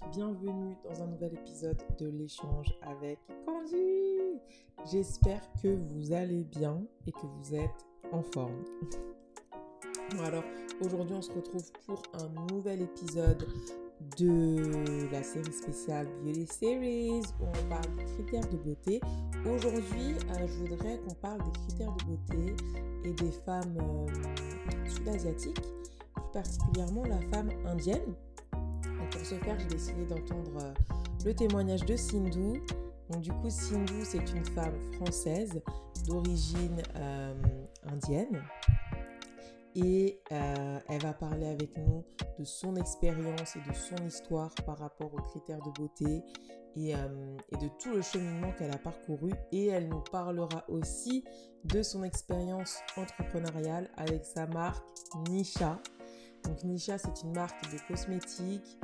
bienvenue dans un nouvel épisode de l'échange avec Candy. J'espère que vous allez bien et que vous êtes en forme. Alors, aujourd'hui on se retrouve pour un nouvel épisode de la série spéciale Beauty Series où on parle des critères de beauté. Aujourd'hui, euh, je voudrais qu'on parle des critères de beauté et des femmes euh, sud-asiatiques, plus particulièrement la femme indienne pour ce faire, j'ai décidé d'entendre euh, le témoignage de Sindhu. Donc, du coup, Sindhu, c'est une femme française d'origine euh, indienne. Et euh, elle va parler avec nous de son expérience et de son histoire par rapport aux critères de beauté et, et de tout le cheminement qu'elle a parcouru. Et elle nous parlera aussi de son expérience entrepreneuriale avec sa marque Nisha. Donc Nisha, c'est une marque de cosmétiques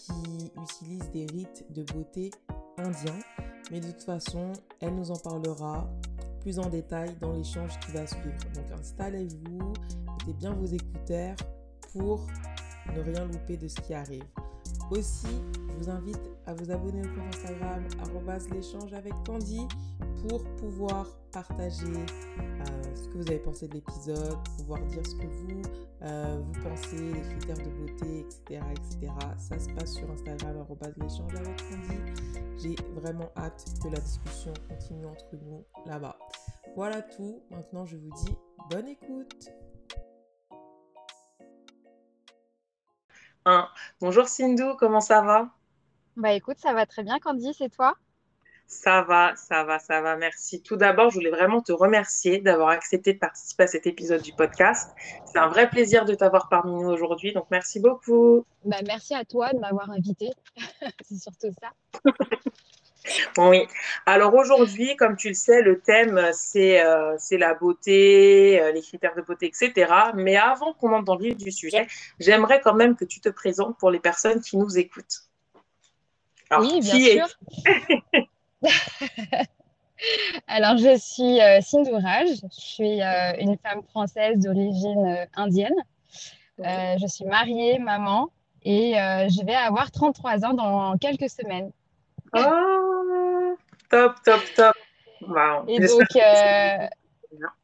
qui utilise des rites de beauté indiens. Mais de toute façon, elle nous en parlera plus en détail dans l'échange qui va suivre. Donc installez-vous, mettez bien vos écouteurs pour ne rien louper de ce qui arrive. Aussi, je vous invite à vous abonner au compte Instagram l'échange avec Candy pour pouvoir partager euh, ce que vous avez pensé de l'épisode, pouvoir dire ce que vous, euh, vous pensez, les critères de beauté, etc., etc. Ça se passe sur Instagram l'échange avec Candy. J'ai vraiment hâte que la discussion continue entre nous là-bas. Voilà tout. Maintenant, je vous dis bonne écoute. Bonjour Sindhu, comment ça va? Bah écoute, ça va très bien Candy, c'est toi? Ça va, ça va, ça va, merci. Tout d'abord, je voulais vraiment te remercier d'avoir accepté de participer à cet épisode du podcast. C'est un vrai plaisir de t'avoir parmi nous aujourd'hui, donc merci beaucoup. Bah merci à toi de m'avoir invité, c'est surtout ça. Oui. Alors aujourd'hui, comme tu le sais, le thème, c'est euh, la beauté, euh, les critères de beauté, etc. Mais avant qu'on entre dans le vif du sujet, j'aimerais quand même que tu te présentes pour les personnes qui nous écoutent. Oui, bien sûr. Alors, je suis euh, je suis euh, une femme française d'origine indienne. je suis mariée, maman, et je vais avoir 33 ans dans quelques semaines. Oh, top, top, top. Wow. Et donc, euh,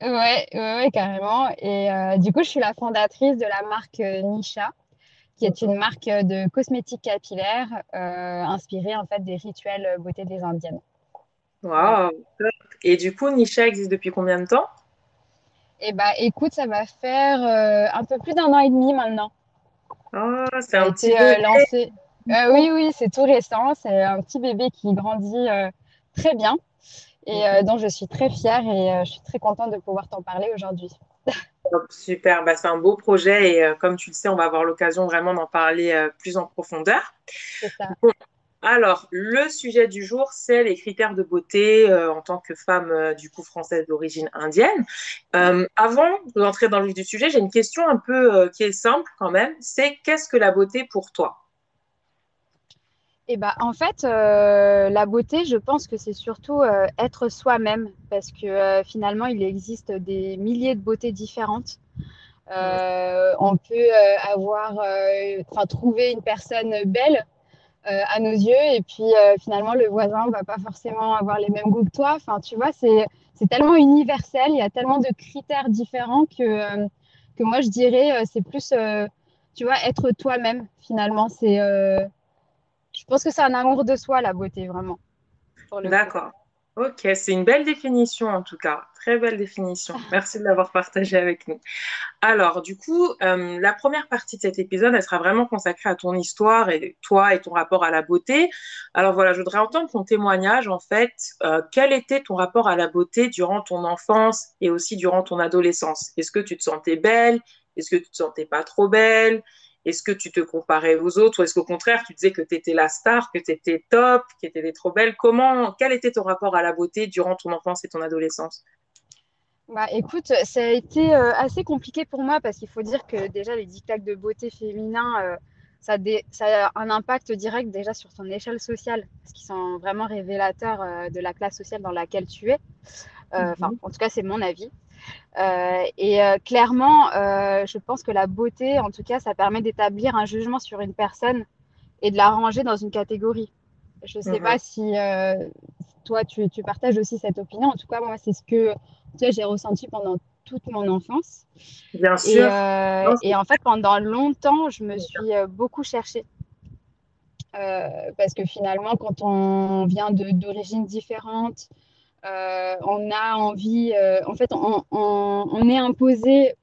ouais, ouais, carrément. Et euh, du coup, je suis la fondatrice de la marque euh, Nisha, qui est une marque de cosmétiques capillaires inspirée en fait des rituels beauté des Indiennes. Wow. Et du coup, Nisha existe depuis combien de temps? Eh bah, écoute, ça va faire un peu plus d'un an et demi maintenant. Oh, c'est un petit lancé. Euh, oui, oui, c'est tout récent. C'est un petit bébé qui grandit euh, très bien et euh, dont je suis très fière et je suis très contente de pouvoir t'en parler aujourd'hui. Super, bah, c'est un beau projet et comme tu le sais, on va avoir l'occasion vraiment d'en parler plus en profondeur. Alors, le sujet du jour, c'est les critères de beauté en tant que femme du coup française d'origine indienne. avant d'entrer dans le vif du sujet, j'ai une question un peu qui est simple quand même. C'est qu'est-ce que la beauté pour toi? Eh ben, en fait, euh, la beauté, je pense que c'est surtout euh, être soi-même, parce que euh, finalement, il existe des milliers de beautés différentes. on peut avoir, enfin, trouver une personne belle à nos yeux, et puis finalement, le voisin va pas forcément avoir les mêmes goûts que toi. Enfin, tu vois, c'est tellement universel, il y a tellement de critères différents que, que moi, je dirais, c'est plus, tu vois, être toi-même, finalement. C'est je pense que c'est un amour de soi, la beauté, vraiment. D'accord. Ok, c'est une belle définition en tout cas, très belle définition. Merci de l'avoir partagée avec nous. Alors, du coup, euh, la première partie de cet épisode, elle sera vraiment consacrée à ton histoire et toi et ton rapport à la beauté. Alors voilà, je voudrais entendre ton témoignage en fait. Euh, quel était ton rapport à la beauté durant ton enfance et aussi durant ton adolescence? Est-ce que tu te sentais belle? Est-ce que tu te sentais pas trop belle? Est-ce que tu te comparais aux autres? Ou est-ce qu'au contraire, tu disais que tu étais la star, que tu étais top, que tu étais trop belle? Comment, Quel était ton rapport à la beauté durant ton enfance et ton adolescence? Bah, écoute, ça a été euh, assez compliqué pour moi parce qu'il faut dire que déjà les dictats de beauté féminin, euh, ça, ça, a un impact direct déjà sur ton échelle sociale parce qu'ils sont vraiment révélateurs euh, de la classe sociale dans laquelle tu es. Enfin, mhm. en tout cas, c'est mon avis. Euh, et euh, clairement, euh, je pense que la beauté, en tout cas, ça permet d'établir un jugement sur une personne et de la ranger dans une catégorie. Je ne sais pas si toi, tu, tu, partages aussi cette opinion. En tout cas, moi, c'est ce que j'ai ressenti pendant toute mon enfance. Bien sûr. Et, en fait, pendant longtemps, je me suis beaucoup cherchée. parce que finalement, quand on vient d'origines différentes, on a envie, en fait, on, on est imposé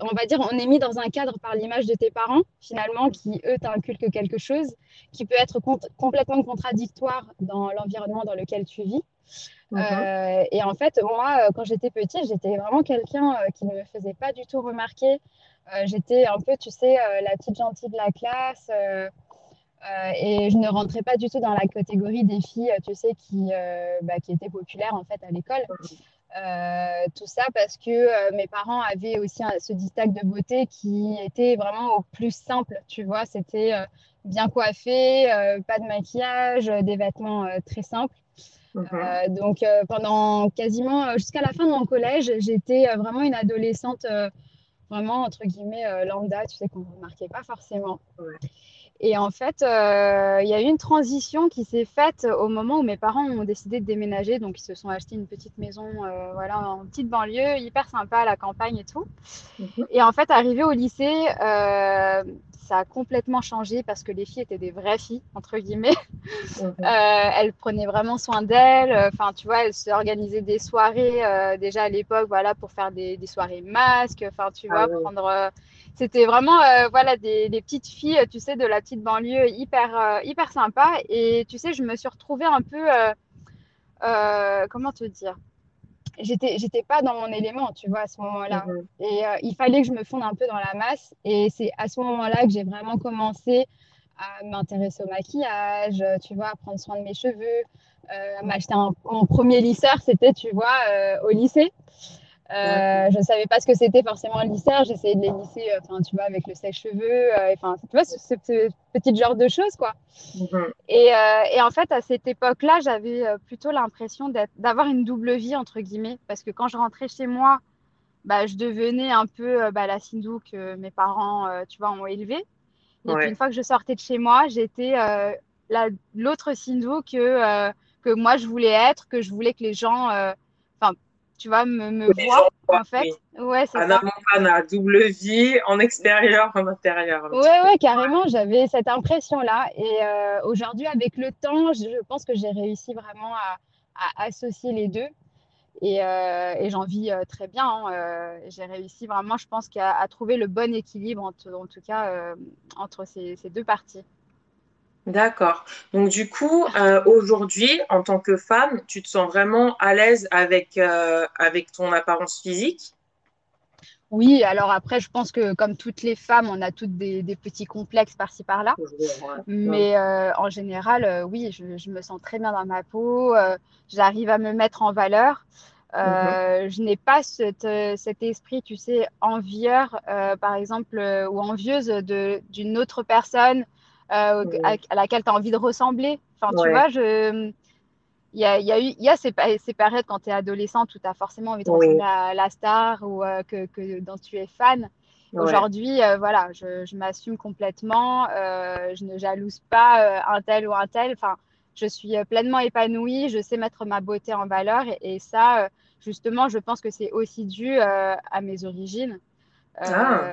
on va dire, on est mis dans un cadre par l'image de tes parents, finalement, qui, eux, t'inculquent quelque chose qui peut être complètement contradictoire dans l'environnement dans lequel tu vis. Mhm. Euh, et en fait, moi, euh, quand j'étais petite, j'étais vraiment quelqu'un euh, qui ne me faisait pas du tout remarquer. j'étais un peu, tu sais, la petite gentille de la classe. Et je ne rentrais pas du tout dans la catégorie des filles, tu sais, qui, bah, qui étaient populaires, en fait, à l'école. Euh, tout ça parce que euh, mes parents avaient aussi ce distinct de beauté qui était vraiment au plus simple, tu vois. C'était euh, bien coiffé, pas de maquillage, des vêtements très simples. Mhm. donc pendant quasiment jusqu'à la fin de mon collège, j'étais vraiment une adolescente vraiment entre guillemets lambda, tu sais qu'on ne remarquait pas forcément. Et en fait, euh, il y a eu une transition qui s'est faite au moment où mes parents ont décidé de déménager. Donc, ils se sont achetés une petite maison euh, voilà, en petite banlieue, hyper sympa à la campagne et tout. Mhm. Et en fait, arrivé au lycée, euh, ça a complètement changé parce que les filles étaient des vraies filles, entre guillemets. Mhm. elles prenaient vraiment soin d'elles. Enfin, tu vois, elles s'organisaient des soirées déjà à l'époque voilà, pour faire des, soirées masques. Enfin, tu ah vois, prendre c'était vraiment euh, voilà des, petites filles, tu sais, de la petite banlieue hyper euh, hyper sympa. Et tu sais, je me suis retrouvée un peu, euh, comment te dire, j'étais j'étais pas dans mon élément, tu vois, à ce moment-là. Mhm. Et il fallait que je me fonde un peu dans la masse. Et c'est à ce moment-là que j'ai vraiment commencé à m'intéresser au maquillage, tu vois, à prendre soin de mes cheveux, à m'acheter mon premier lisseur, c'était, tu vois, au lycée. Euh, je ne savais pas ce que c'était forcément le lisseur. J'essayais de les lisser, euh, tu vois, avec le sèche-cheveux. Euh, enfin, tu vois, ce, petit genre de choses, quoi. Mhm. et, et, en fait, à cette époque-là, j'avais plutôt l'impression d'avoir une double vie, entre guillemets. Parce que quand je rentrais chez moi, bah, je devenais un peu bah, la Sindou que mes parents, tu vois, ont élevée. Et puis, une fois que je sortais de chez moi, j'étais l'autre Sindou que, que moi, je voulais être, que je voulais que les gens tu vois, me, me voir, en fait. Ouais, c'est ça. Montana, double vie, en extérieur, en intérieur. Ouais, ouais, carrément, j'avais cette impression-là. Et euh, aujourd'hui, avec le temps, je pense que j'ai réussi vraiment à, associer les deux. Et, euh, et j'en vis euh, très bien. Hein. j'ai réussi vraiment, je pense, à, à, trouver le bon équilibre, en, tout cas, entre ces, ces deux parties. D'accord. Donc du coup, euh, aujourd'hui, en tant que femme, tu te sens vraiment à l'aise avec, euh, avec ton apparence physique? Oui, alors après, je pense que comme toutes les femmes, on a toutes des, petits complexes par-ci par-là. Mais euh, en général, oui, je, me sens très bien dans ma peau. J'arrive à me mettre en valeur. Mhm. Je n'ai pas cet esprit, tu sais, envieur, par exemple, ou envieuse d'une autre personne euh, à, laquelle tu as envie de ressembler. Enfin, tu vois, je. Il y a, y a, y a ces, ces, périodes quand tu es adolescente où tu as forcément envie de ressembler à la star ou euh, que, que, dont tu es fan. Aujourd'hui, euh, voilà, je, je m'assume complètement. je ne jalouse pas un tel ou un tel. Enfin, je suis pleinement épanouie. Je sais mettre ma beauté en valeur. Et, ça, justement, je pense que c'est aussi dû à mes origines. Ah.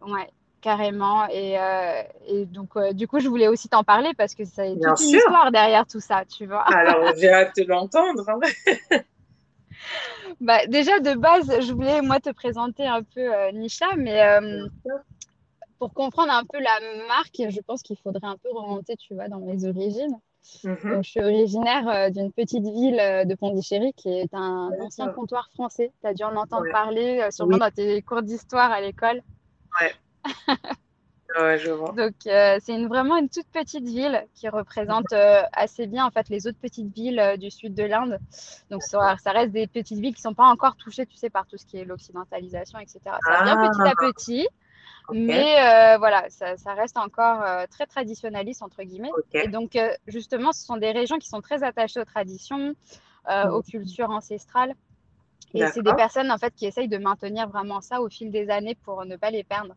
Ouais carrément. Et, euh, et donc, euh, du coup, je voulais aussi t'en parler parce que ça a toute une histoire derrière tout ça, tu vois. Alors, j'ai hâte de l'entendre. Hein. bah, déjà, de base, je voulais, moi, te présenter un peu euh, Nisha, mais pour comprendre un peu la marque, je pense qu'il faudrait un peu remonter, tu vois, dans mes origines. Mhm. Donc, je suis originaire d'une petite ville de Pondichéry qui est un ancien comptoir français. Tu as dû en entendre parler sûrement dans tes cours d'histoire à l'école. Ouais. Je vois. Donc, euh, c'est une, vraiment une toute petite ville qui représente euh, assez bien en fait les autres petites villes euh, du sud de l'Inde. Donc, ça, ça, reste des petites villes qui ne sont pas encore touchées, tu sais, par tout ce qui est l'occidentalisation, etc. Ça vient petit à ah. petit. Mais voilà, ça, ça, reste encore très traditionnaliste, entre guillemets. Et donc, justement, ce sont des régions qui sont très attachées aux traditions, aux cultures ancestrales. Et c'est des personnes en fait qui essayent de maintenir vraiment ça au fil des années pour ne pas les perdre.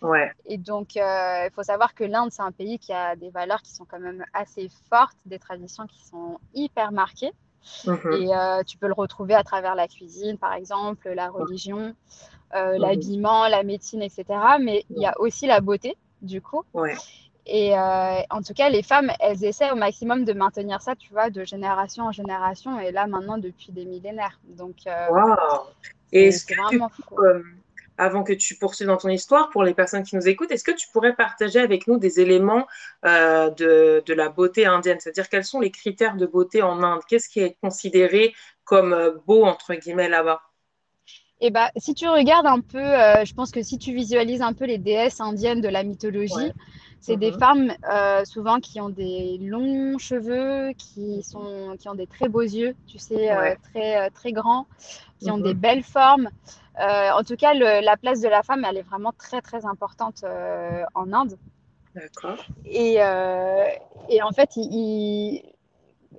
Ouais. Et donc, euh, il faut savoir que l'Inde, c'est un pays qui a des valeurs qui sont quand même assez fortes, des traditions qui sont hyper marquées. Mhm. Et euh, tu peux le retrouver à travers la cuisine, par exemple, la religion, euh, Mhm. l'habillement, la médecine, etc. Mais il y a aussi la beauté, du coup. Ouais. Et euh, en tout cas, les femmes, elles essaient au maximum de maintenir ça, tu vois, de génération en génération, et là maintenant depuis des millénaires. Donc, euh, Et est-ce que vraiment fou. euh, avant que tu poursuives dans ton histoire, pour les personnes qui nous écoutent, est-ce que tu pourrais partager avec nous des éléments euh, de, de la beauté indienne? C'est-à-dire, quels sont les critères de beauté en Inde? Qu'est-ce qui est considéré comme beau, entre guillemets, là-bas? Et bah, si tu regardes un peu, je pense que si tu visualises un peu les déesses indiennes de la mythologie, Ouais. C'est des Mhm. femmes euh, souvent qui ont des longs cheveux, qui sont, qui ont des très beaux yeux, tu sais, euh, Ouais. très, euh, très grands, qui ont Mhm. des belles formes. En tout cas, le- la place de la femme, elle est vraiment très, très importante en Inde. D'accord. Et, et en fait, il, il-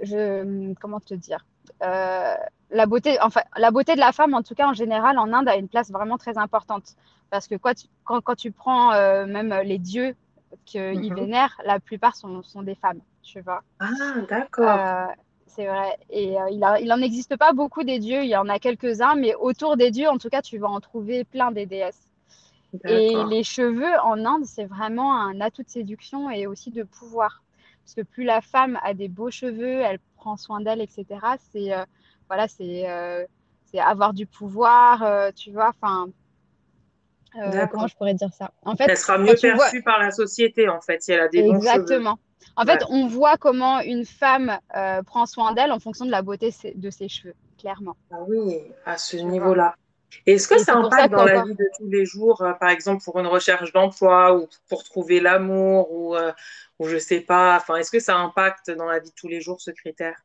je, comment te dire Euh, la beauté, enfin, la beauté de la femme, en tout cas en général, en Inde, a une place vraiment très importante. Parce que quoi, tu- quand, quand tu prends euh, même les dieux qu'ils Mhm. vénèrent, la plupart sont, sont des femmes, tu vois. Ah, d'accord. Euh, c'est vrai. Et euh, il, a- il en existe pas beaucoup des dieux, il y en a quelques-uns, mais autour des dieux, en tout cas, tu vas en trouver plein des déesses. Et les cheveux en Inde, c'est vraiment un atout de séduction et aussi de pouvoir. Parce que plus la femme a des beaux cheveux, elle prend soin d'elle, etc., c'est euh, voilà, c'est avoir du pouvoir, tu vois. Enfin, euh, comment je pourrais dire ça? En fait, Elle sera mieux vois, perçue par la société, en fait, si elle a des bons cheveux. exactement. En Ouais. fait, on voit comment une femme euh, prend soin d'elle en fonction de la beauté de ses cheveux, clairement. Ah oui, à ce niveau-là. Est-ce que Et ça impacte dans la vie de tous les jours, euh, par exemple pour une recherche d'emploi ou pour trouver l'amour ou, euh, ou je sais pas, enfin, est-ce que ça impacte dans la vie de tous les jours ce critère?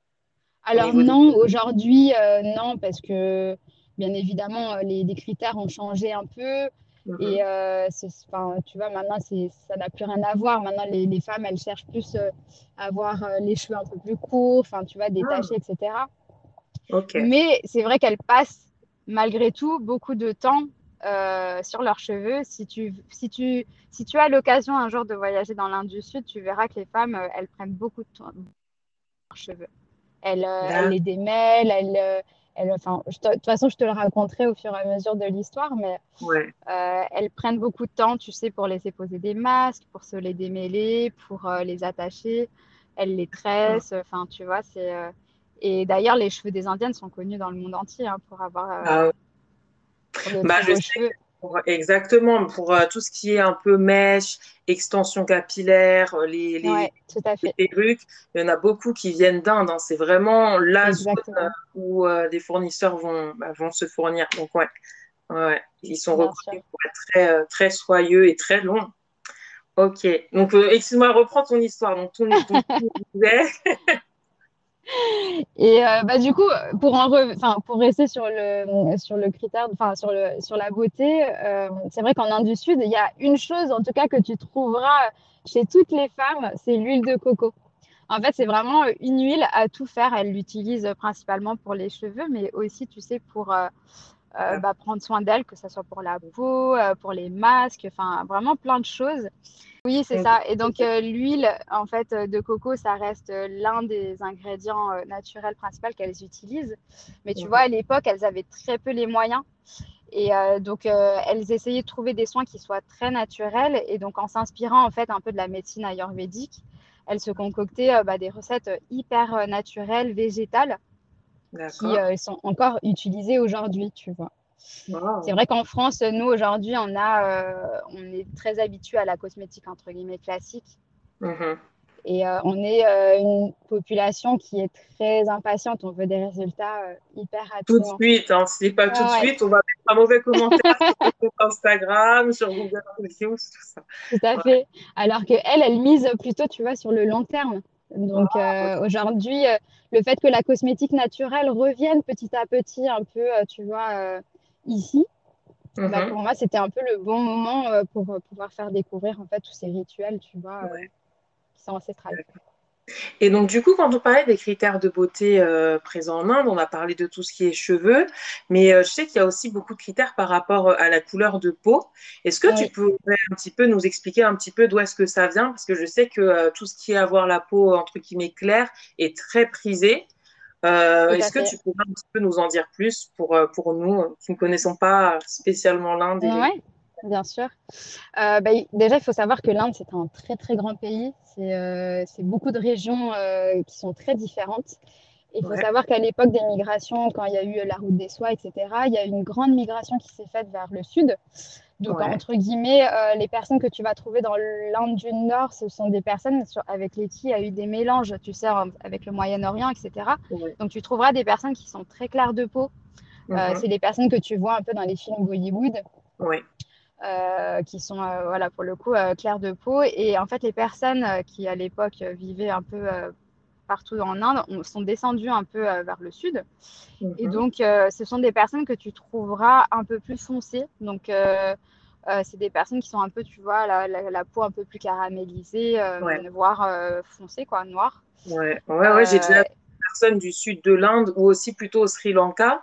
Alors non, aujourd'hui, euh, non, parce que bien évidemment, les, les critères ont changé un peu. Mhm. Et euh, c'est, enfin, tu vois, maintenant, ça n'a plus rien à voir. Maintenant, les, les femmes, elles cherchent plus euh, à avoir euh, les cheveux un peu plus courts, enfin, tu vois, Ah, détachés, etc. Mais c'est vrai qu'elles passent malgré tout beaucoup de temps euh, sur leurs cheveux. Si tu, si tu, si tu as l'occasion un jour de voyager dans l'Inde du Sud, tu verras que les femmes, euh, elles prennent beaucoup de temps sur leurs cheveux. Elles, euh, elles les démêlent, elles, enfin, de toute façon, je te le raconterai au fur et à mesure de l'histoire, mais Ouais. euh, elles prennent beaucoup de temps, tu sais, pour laisser poser des masques, pour se les démêler, pour euh, les attacher. Elles les tressent, enfin, tu vois, c'est. euh, Et d'ailleurs, les cheveux des Indiennes sont connus dans le monde entier hein, pour avoir Ah, pour de bah, je sais. Pour- exactement pour euh, tout ce qui est un peu mèche, extension capillaire, euh, les, les, Ouais, perruques, il y en a beaucoup qui viennent d'Inde. hein. C'est vraiment la zone exactement, où euh, des fournisseurs vont, bah, vont se fournir. Donc, ouais, ouais, ils sont reconnus pour être très, euh, très soyeux et très longs. Ok, donc euh, excuse-moi, reprends ton histoire. Donc, ton, ton Et euh, bah, du coup, pour, pour rester sur le, sur le critère, enfin, sur, le, sur la beauté, euh, c'est vrai qu'en Inde du Sud, il y a une chose, en tout cas, que tu trouveras chez toutes les femmes, c'est l'huile de coco. En fait, c'est vraiment une huile à tout faire. Elle l'utilise principalement pour les cheveux, mais aussi, tu sais, pour euh, euh, bah, prendre soin d'elle, que ce soit pour la peau, euh, pour les masques, enfin, vraiment plein de choses. Oui, c'est ça. Et donc, euh, l'huile, en fait, de coco, ça reste l'un des ingrédients naturels principaux qu'elles utilisent. Mais tu Mhm. vois, à l'époque, elles avaient très peu les moyens. Et donc, elles essayaient de trouver des soins qui soient très naturels. Et donc, en s'inspirant, en fait, un peu de la médecine ayurvédique, elles se concoctaient bah, des recettes hyper naturelles, végétales, qui euh, sont encore utilisées aujourd'hui, tu vois. C'est vrai qu'en France, nous, aujourd'hui, on, a, euh, on est très habitué à la cosmétique, entre guillemets, classique. Mhm. Et euh, on est une population qui est très impatiente. On veut des résultats hyper Tout de suite, hein. Si pas tout de ouais, suite, on va mettre un mauvais commentaire sur Instagram, sur Google Reviews, tout ça. tout à Ouais. fait. Alors que elle, elle mise plutôt, tu vois, sur le long terme. Donc Wow. euh, aujourd'hui, euh, le fait que la cosmétique naturelle revienne petit à petit un peu, euh, tu vois, ici, bah, Mhm. pour moi, c'était un peu le bon moment pour pouvoir faire découvrir en fait tous ces rituels, tu vois, Ouais. qui sont ancestrales. Et donc, du coup, quand on parlait des critères de beauté euh, présents en Inde, on a parlé de tout ce qui est cheveux, mais euh, je sais qu'il y a aussi beaucoup de critères par rapport à la couleur de peau. Est-ce que tu peux un petit peu nous expliquer un petit peu d'où est-ce que ça vient? Parce que je sais que tout ce qui est avoir la peau, entre guillemets, claire est très prisé. Est-ce que tu pourrais un petit peu nous en dire plus pour, pour nous qui ne connaissons pas spécialement l'Inde Oui, bien sûr. bah, déjà, il faut savoir que l'Inde, c'est un très, très grand pays. Euh, c'est beaucoup de régions euh, qui sont très différentes. Il faut savoir qu'à l'époque des migrations, quand il y a eu la route des soies, etc., il y a eu une grande migration qui s'est faite vers le sud. Donc, entre guillemets, euh, les personnes que tu vas trouver dans l'Inde du Nord, ce sont des personnes avec lesquelles il y a eu des mélanges, tu sais, avec le Moyen-Orient, etc. Donc, tu trouveras des personnes qui sont très claires de peau. Mhm. c'est des personnes que tu vois un peu dans les films Bollywood. Oui. Euh, qui sont euh, voilà pour le coup euh, clairs de peau et en fait les personnes qui à l'époque vivaient un peu partout en Inde sont descendues un peu vers le sud. Et mhm. donc ce sont des personnes que tu trouveras un peu plus foncées. Donc c'est des personnes qui sont un peu tu vois la, la, peau un peu plus caramélisée voire foncée quoi noire. Ouais. Ouais, ouais j'ai déjà des personnes du sud de l'Inde ou aussi plutôt au Sri Lanka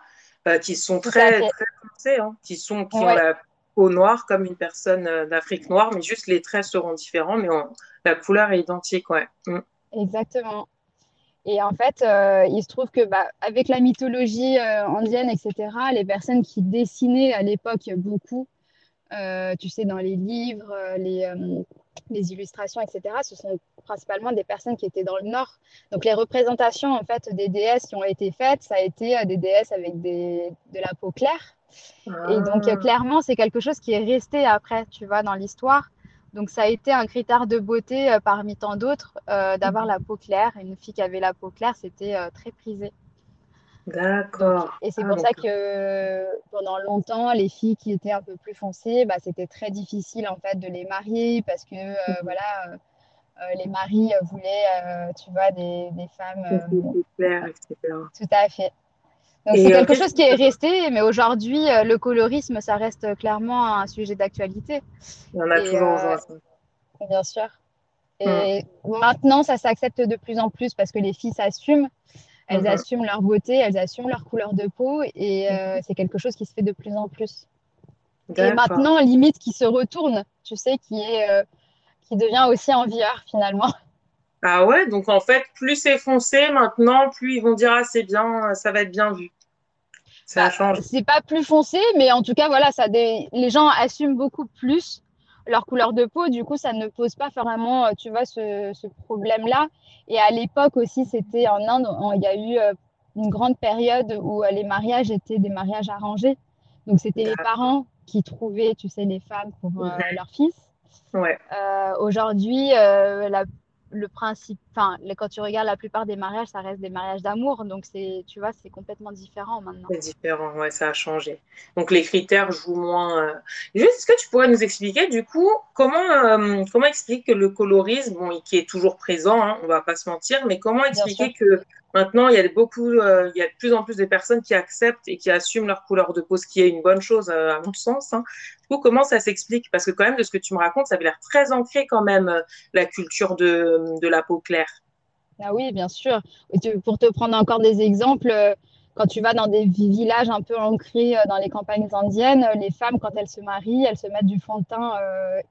qui sont très, très foncées, hein, qui, sont, qui ont la peau noire comme une personne euh, d'Afrique noire, mais juste les traits seront différents, mais la couleur est identique, ouais. Mm. Exactement. Et en fait, euh, il se trouve que bah, avec la mythologie euh, indienne, etc., les personnes qui dessinaient à l'époque beaucoup, tu sais, dans les livres, les, les, illustrations, etc., ce sont principalement des personnes qui étaient dans le nord. Donc les représentations en fait des déesses qui ont été faites, ça a été des déesses avec des, de la peau claire. Et donc, euh, clairement, c'est quelque chose qui est resté après, tu vois, dans l'histoire. Donc, ça a été un critère de beauté euh, parmi tant d'autres euh, d'avoir la peau claire. Une fille qui avait la peau claire, c'était très prisé. D'accord. Et c'est ah, pour ça que pendant longtemps, les filles qui étaient un peu plus foncées, bah, c'était très difficile en fait de les marier parce que mhm. voilà, les maris voulaient, tu vois, des, des femmes. claires, etc. Tout à fait c'est quelque euh, chose qui est resté, mais aujourd'hui, euh, le colorisme, ça reste clairement un sujet d'actualité. Il y en a toujours euh, Bien sûr. Et hmm. maintenant, ça s'accepte de plus en plus parce que les filles s'assument. Elles mhm. assument leur beauté, elles assument leur couleur de peau et mhm. c'est quelque chose qui se fait de plus en plus. Et maintenant, limite, qui se retourne, tu sais, qui, est, qui devient aussi envieur finalement. Ah ouais, donc en fait, plus c'est foncé maintenant, plus ils vont dire ah c'est bien, ça va être bien vu. Ça bah, change. C'est pas plus foncé, mais en tout cas voilà, ça des... les gens assument beaucoup plus leur couleur de peau. Du coup, ça ne pose pas vraiment, euh, tu vois, ce, ce problème-là. Et à l'époque aussi, c'était en Inde, il y a eu euh, une grande période où euh, les mariages étaient des mariages arrangés. Donc c'était les parents qui trouvaient, tu sais, les femmes pour leur fils. Ouais. Aujourd'hui, la le principe, enfin, quand tu regardes la plupart des mariages, ça reste des mariages d'amour. Donc, c'est, tu vois, c'est complètement différent maintenant. C'est différent, ouais, ça a changé. Donc, les critères jouent moins. Euh. Juste, est-ce que tu pourrais nous expliquer, du coup, comment, euh, comment expliquer que le colorisme, bon, qui est toujours présent, hein, on va pas se mentir, mais comment expliquer que Maintenant, il y a beaucoup, euh, il y a de plus en plus de personnes qui acceptent et qui assument leur couleur de peau, ce qui est une bonne chose à mon sens. Hein. Du coup, comment ça s'explique? Parce que quand même, de ce que tu me racontes, ça avait l'air très ancré quand même euh, la culture de, de, la peau claire. Ah oui, bien sûr. pour te prendre encore des exemples, euh, quand tu vas dans des villages un peu ancrés dans les campagnes indiennes, les femmes, quand elles se marient, elles se mettent du fond de teint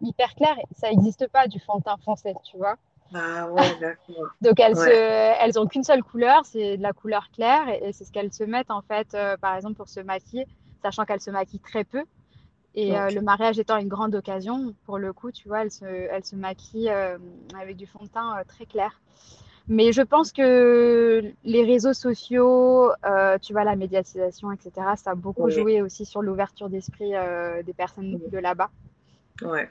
hyper clair. Ça n'existe pas du fond de teint foncé, tu vois. Ah ouais, d'accord. Donc elles se, elles ont qu'une seule couleur, c'est de la couleur claire et, c'est ce qu'elles se mettent en fait, euh, par exemple pour se maquiller, sachant qu'elles se maquillent très peu. Et euh, le mariage étant une grande occasion, pour le coup, tu vois, elles se, elles se maquillent euh, avec du fond de teint très clair. Mais je pense que les réseaux sociaux, tu vois, la médiatisation, etc., ça a beaucoup joué aussi sur l'ouverture d'esprit des personnes de là-bas. Ouais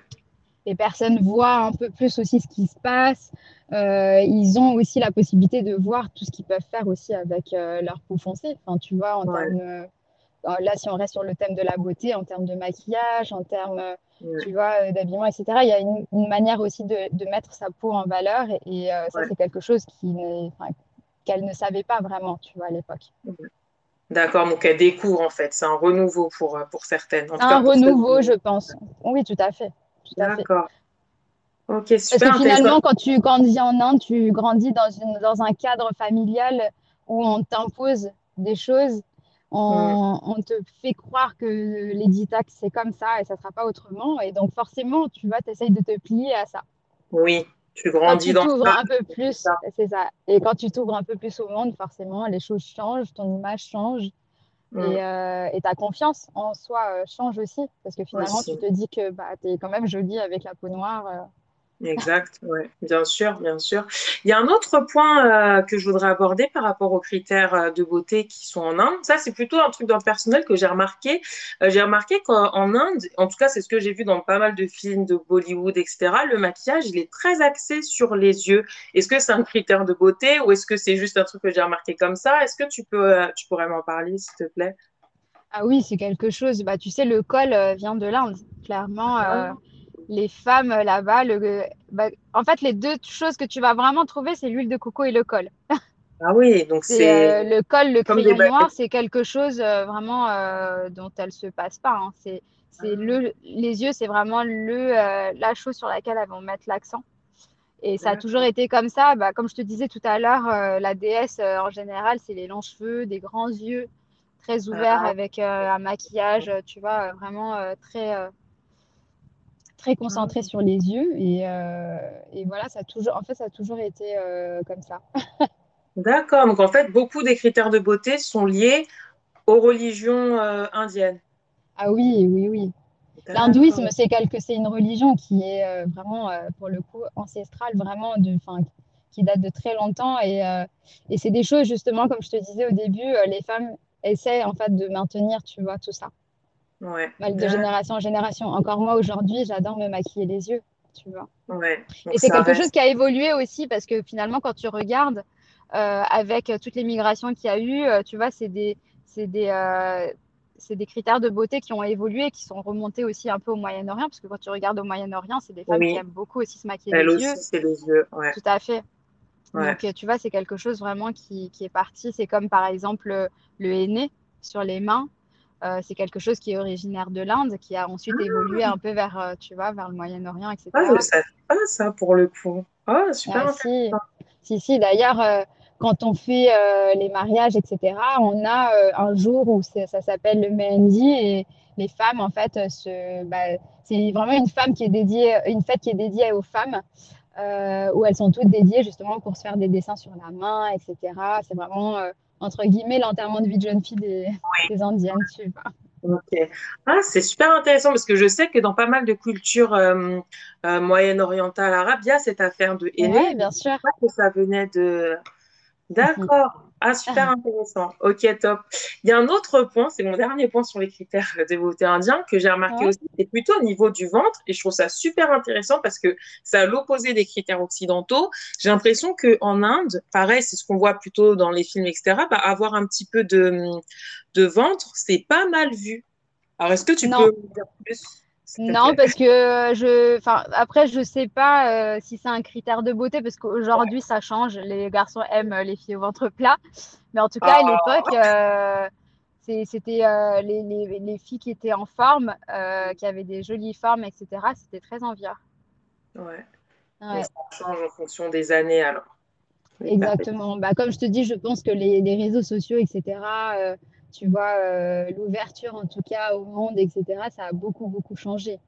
les personnes voient un peu plus aussi ce qui se passe. Euh, ils ont aussi la possibilité de voir tout ce qu'ils peuvent faire aussi avec euh, leur peau foncée. Enfin, tu vois, en termes, euh, là, si on reste sur le thème de la beauté, en termes de maquillage, en termes, tu vois, d'habillement, etc., il y a une, manière aussi de, de, mettre sa peau en valeur. Et, ça, c'est quelque chose qu'elle ne savait pas vraiment, tu vois, à l'époque. D'accord, donc elle découvre en fait. C'est un renouveau pour, pour certaines. un renouveau, je pense. Oui, tout à fait. D'accord. Ok, Parce super que finalement, quand tu grandis en Inde, tu grandis dans une, dans un cadre familial où on t'impose des choses, on, on te fait croire que les c'est comme ça et ça ne sera pas autrement. Et donc, forcément, tu vas, t'essayes de te plier à ça. Oui, tu Quand grandis tu dans ça. un peu c'est plus, ça. c'est ça. Et quand tu t'ouvres un peu plus au monde, forcément, les choses changent, ton image change Mm. et, euh, et ta confiance en soi euh, change aussi. Parce que finalement, tu te dis que bah, tu es quand même jolie avec la peau noire. Exact, ouais, bien sûr, bien sûr. Il y a un autre point euh, que je voudrais aborder par rapport aux critères euh, de beauté qui sont en Inde. Ça, c'est plutôt un truc dans le personnel que j'ai remarqué. Euh, j'ai remarqué qu'en Inde, en tout cas, c'est ce que j'ai vu dans pas mal de films de Bollywood, etc., le maquillage, il est très axé sur les yeux. Est-ce que c'est un critère de beauté ou est-ce que c'est juste un truc que j'ai remarqué comme ça? Est-ce que tu peux, euh, tu pourrais m'en parler, s'il te plaît? Ah oui, c'est quelque chose. Bah, tu sais, le col vient de l'Inde. Clairement, Ah, les femmes là-bas, le, bah, en fait, les deux choses que tu vas vraiment trouver, c'est l'huile de coco et le col. ah oui, donc C'est euh, le col, le crayon noir, c'est quelque chose euh, vraiment euh, dont elle se passe pas. hein. C'est, c'est le, les yeux, c'est vraiment le, la chose sur laquelle elles vont mettre l'accent. Et ça a toujours été comme ça. Bah, comme je te disais tout à l'heure, la déesse, en général, c'est les longs cheveux, des grands yeux très ouverts Ah, avec euh, un maquillage, tu vois, vraiment très, très concentré sur les yeux. Et, euh, et voilà, ça a toujours, en fait, ça a toujours été euh, comme ça. D'accord. Donc en fait, beaucoup des critères de beauté sont liés aux religions euh, indiennes. Ah oui, oui, oui. L'hindouisme, c'est quelque, c'est une religion qui est vraiment, pour le coup, ancestrale, vraiment, de, enfin, qui date de très longtemps. Et, et c'est des choses, justement, comme je te disais au début, les femmes essaient, en fait, de maintenir, tu vois, tout ça, Ouais. mal de génération en génération. Encore moi, aujourd'hui, j'adore me maquiller les yeux, tu vois. Ouais. Et c'est quelque chose qui a évolué aussi, parce que finalement, quand tu regardes, euh, avec toutes les migrations qu'il y a eu, euh, tu vois, c'est des, c'est des, euh, c'est des critères de beauté qui ont évolué, qui sont remontés aussi un peu au Moyen-Orient, parce que quand tu regardes au Moyen-Orient, c'est des femmes qui aiment beaucoup aussi se maquiller Elle les yeux. aussi, c'est les yeux. Ouais. Tout à fait. Ouais. Donc, euh, tu vois, c'est quelque chose vraiment qui, qui est parti. C'est comme par exemple le, le henné sur les mains. Euh, c'est quelque chose qui est originaire de l'Inde, qui a ensuite évolué un peu vers, euh, tu vois, vers le Moyen-Orient, Ah, je ne etc. savais pas ça pour le coup. Ah, super Ah, si, si, si. D'ailleurs, euh, quand on fait euh, les mariages, etc., on a un jour où ça s'appelle le Mehendi et les femmes, en fait, bah, c'est vraiment une femme qui est dédiée, une fête qui est dédiée aux femmes, où elles sont toutes dédiées justement pour se faire des dessins sur la main, etc. C'est vraiment, entre guillemets, l'enterrement de vie de jeune fille des, des Indiennes, tu vois. Ah, c'est super intéressant parce que je sais que dans pas mal de cultures euh, euh, moyen-orientales arabes, il y a cette affaire de Je ne bien sûr. que ça venait de. D'accord. Ah, super intéressant. Ok, top. Il y a un autre point, c'est mon dernier point sur les critères de beauté indien que j'ai remarqué Ouais. aussi, c'est plutôt au niveau du ventre et je trouve ça super intéressant parce que c'est à l'opposé des critères occidentaux. J'ai l'impression qu'en Inde, pareil, c'est ce qu'on voit plutôt dans les films, etc., bah, avoir un petit peu de, de ventre, c'est pas mal vu. Alors, est-ce que tu Non, peux me dire plus, Non, parce que euh, je, enfin, après, je sais pas euh, si c'est un critère de beauté, parce qu'aujourd'hui, ça change. Les garçons aiment euh, les filles au ventre plat. Mais en tout cas, à Ah, l'époque, euh, c'était euh, les, les- les filles qui étaient en forme, qui avaient des jolies formes, etc. C'était très envieux. ouais. Ouais, ça change en fonction des années, alors. Exactement. Bah, comme je te dis, je pense que les, les réseaux sociaux, etc., tu vois, euh, l'ouverture, en tout cas, au monde, etc., ça a beaucoup, beaucoup changé.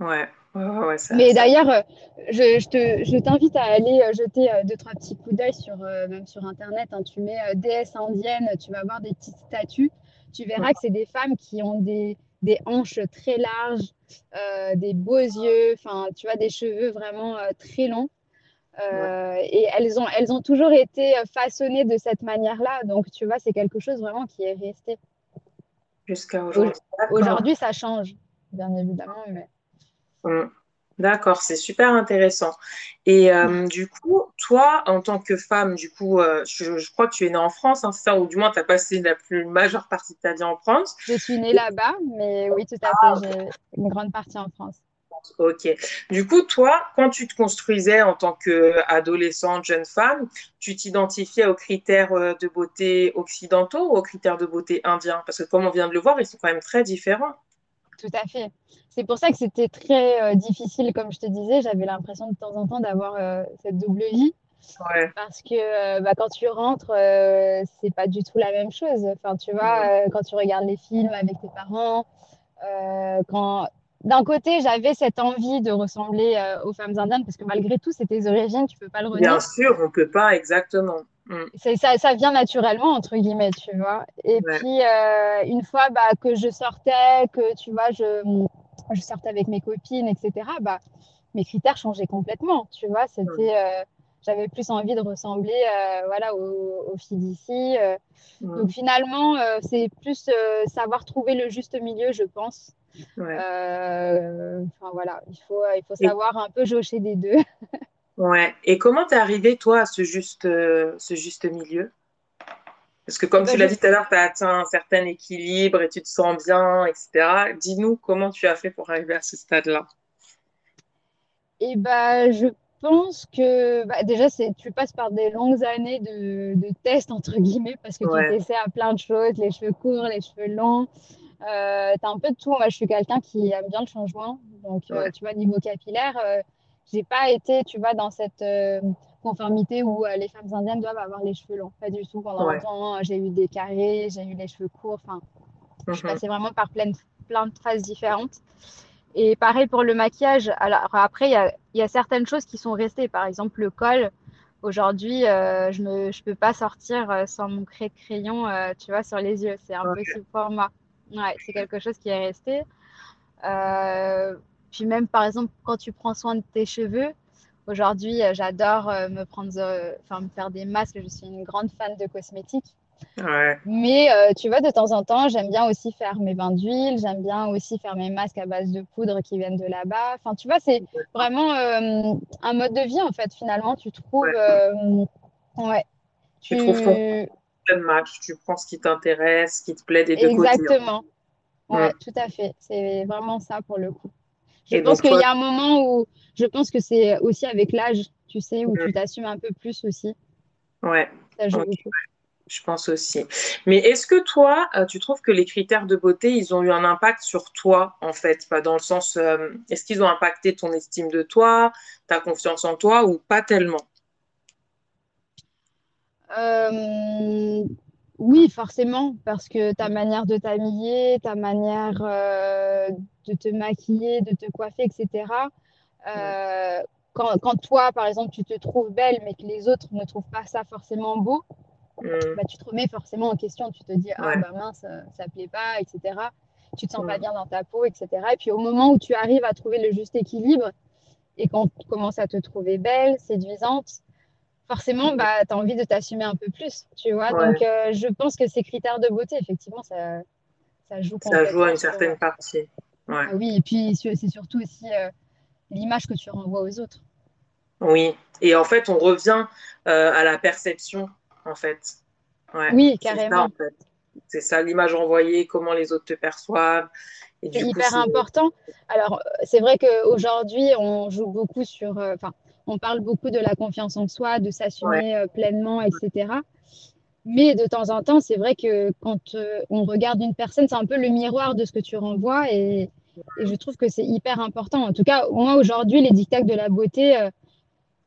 Ouais, ouais, ouais, ça, Mais ça. d'ailleurs, euh, je, je te, je t'invite à aller euh, jeter deux, trois petits coups d'œil sur, même sur Internet. hein. Tu mets déesse indienne, tu vas voir des petites statues. Tu verras que c'est des femmes qui ont des, des hanches très larges, euh, des beaux yeux, enfin, tu vois, des cheveux vraiment euh, très longs. Ouais. Euh, et elles ont, elles ont toujours été euh, façonnées de cette manière-là. Donc, tu vois, c'est quelque chose vraiment qui est resté. Jusqu'à Au- aujourd'hui. Aujourd'hui, ça change, bien évidemment. Mais... Mm. D'accord, c'est super intéressant. Et euh, du coup, toi, en tant que femme, du coup, euh, je, je crois que tu es née en France, hein, c'est ça, ou du moins, tu as passé la plus majeure partie de ta vie en France. Je suis née là-bas, mais oui, tout à fait, j'ai une grande partie en France. Ok. Du coup, toi, quand tu te construisais en tant qu'adolescente, jeune femme, tu t'identifiais aux critères euh, de beauté occidentaux ou aux critères de beauté indiens? Parce que comme on vient de le voir, ils sont quand même très différents. Tout à fait. C'est pour ça que c'était très euh, difficile, comme je te disais. J'avais l'impression de temps en temps d'avoir euh, cette double vie. Ouais. Parce que euh, bah, quand tu rentres, euh, c'est pas du tout la même chose. Enfin, tu vois, euh, quand tu regardes les films avec tes parents, euh, quand d'un côté, j'avais cette envie de ressembler euh, aux femmes indiennes, parce que malgré tout, c'est tes origines, tu peux pas le renier. Bien sûr, on peut pas exactement. Mm. Ça, ça vient naturellement, entre guillemets, tu vois. Et Ouais. puis, euh, une fois bah, que je sortais, que tu vois, je, je sortais avec mes copines, etc., bah, mes critères changeaient complètement, tu vois. C'était, euh, j'avais plus envie de ressembler voilà, aux, aux filles d'ici. Mm. Donc, finalement, c'est plus savoir trouver le juste milieu, je pense. Ouais. Euh, Enfin, voilà, il faut, il faut Et- savoir un peu jaucher des deux. Ouais. Et comment t'es arrivé, toi, à ce juste, euh, ce juste milieu? Parce que comme Bah, tu l'as je- dit tout à l'heure, tu as atteint un certain équilibre et tu te sens bien, etc. Dis-nous comment tu as fait pour arriver à ce stade-là. Et bah, je pense que bah, déjà, tu passes par des longues années de, de tests, entre guillemets, parce que Ouais. tu t'essaies à plein de choses, les cheveux courts, les cheveux longs. Euh, tu as un peu de tout. Moi, je suis quelqu'un qui aime bien le changement. Donc, euh, tu vois, niveau capillaire, euh, j'ai pas été, tu vois, dans cette euh, conformité où euh, les femmes indiennes doivent avoir les cheveux longs. Pas du tout. Pendant Ouais. longtemps, j'ai eu des carrés, j'ai eu les cheveux courts. Enfin, je suis Mhm. passée vraiment par plein de, plein de phases différentes. Et pareil pour le maquillage. Alors après, il y a, il y a certaines choses qui sont restées. Par exemple, le col. Aujourd'hui, je ne je peux pas sortir sans mon crayon, tu vois, sur les yeux. C'est impossible pour moi. Ouais, c'est quelque chose qui est resté. Euh, puis même, par exemple, quand tu prends soin de tes cheveux, aujourd'hui, euh, j'adore euh, me prendre, enfin, me faire des masques. Je suis une grande fan de cosmétiques. Ouais. Mais euh, tu vois, de temps en temps, j'aime bien aussi faire mes bains d'huile, j'aime bien aussi faire mes masques à base de poudre qui viennent de là-bas. Enfin, tu vois, c'est vraiment euh, un mode de vie, en fait, finalement. Tu trouves. Ouais. euh, ouais. Tu trouves ton match, tu prends ce qui t'intéresse, ce qui te plaît des deux côtés. hein. Exactement. Ouais, Mm. tout à fait. C'est vraiment ça pour le coup. Je Et pense qu'il toi- y a un moment où je pense que c'est aussi avec l'âge, tu sais, où Mm. tu t'assumes un peu plus aussi. Ouais, Ça joue Ok. beaucoup. je pense aussi. Mais est-ce que toi, euh, tu trouves que les critères de beauté, ils ont eu un impact sur toi, en fait? Pas dans le sens, euh, est-ce qu'ils ont impacté ton estime de toi, ta confiance en toi, ou pas tellement? Euh, oui, forcément, parce que ta manière de t'habiller, ta manière euh, de te maquiller, de te coiffer, etc. euh, quand, quand toi, par exemple, tu te trouves belle, mais que les autres ne trouvent pas ça forcément beau, Hmm. bah, tu te remets forcément en question. Tu te dis, ah bah mince, ça ne plaît pas, etc. Tu te sens pas Mm. bien dans ta peau, etc. Et puis au moment où tu arrives à trouver le juste équilibre et quand tu commences à te trouver belle, séduisante, forcément, bah, tu as envie de t'assumer un peu plus, tu vois. Ouais. Donc, euh, je pense que ces critères de beauté, effectivement, ça, ça joue Ça joue à une certaine partie. Ouais. Ah oui, et puis c'est surtout aussi euh, l'image que tu renvoies aux autres. Oui. Et en fait, on revient euh, à la perception, en fait. Ouais. Oui, C'est ça, carrément. en fait. C'est ça, l'image envoyée, comment les autres te perçoivent. C'est hyper important. Alors, c'est vrai qu'aujourd'hui, on joue beaucoup sur, euh, on parle beaucoup de la confiance en soi, de s'assumer euh, pleinement, etc. Mais de temps en temps, c'est vrai que quand euh, on regarde une personne, c'est un peu le miroir de ce que tu renvoies et, et je trouve que c'est hyper important. En tout cas, moi, aujourd'hui, les dictats de la beauté, euh,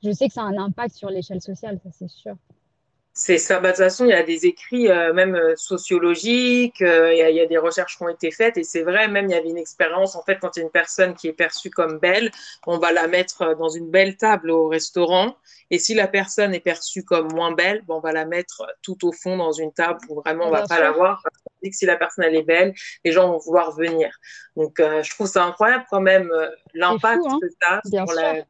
je sais que ça a un impact sur l'échelle sociale, ça c'est sûr. C'est ça. Bah, de toute façon, il y a des écrits euh, même euh, sociologiques, euh, il y a, il y a des recherches qui ont été faites et c'est vrai, même il y avait une expérience, en fait, quand il y a une personne qui est perçue comme belle, on va la mettre dans une belle table au restaurant et si la personne est perçue comme moins belle, bon, on va la mettre tout au fond dans une table où vraiment on va Bien pas la voir parce qu'on dit que si la personne elle est belle, les gens vont vouloir venir. Donc, euh, je trouve ça incroyable quand même l'impact hein. que ça a sur la...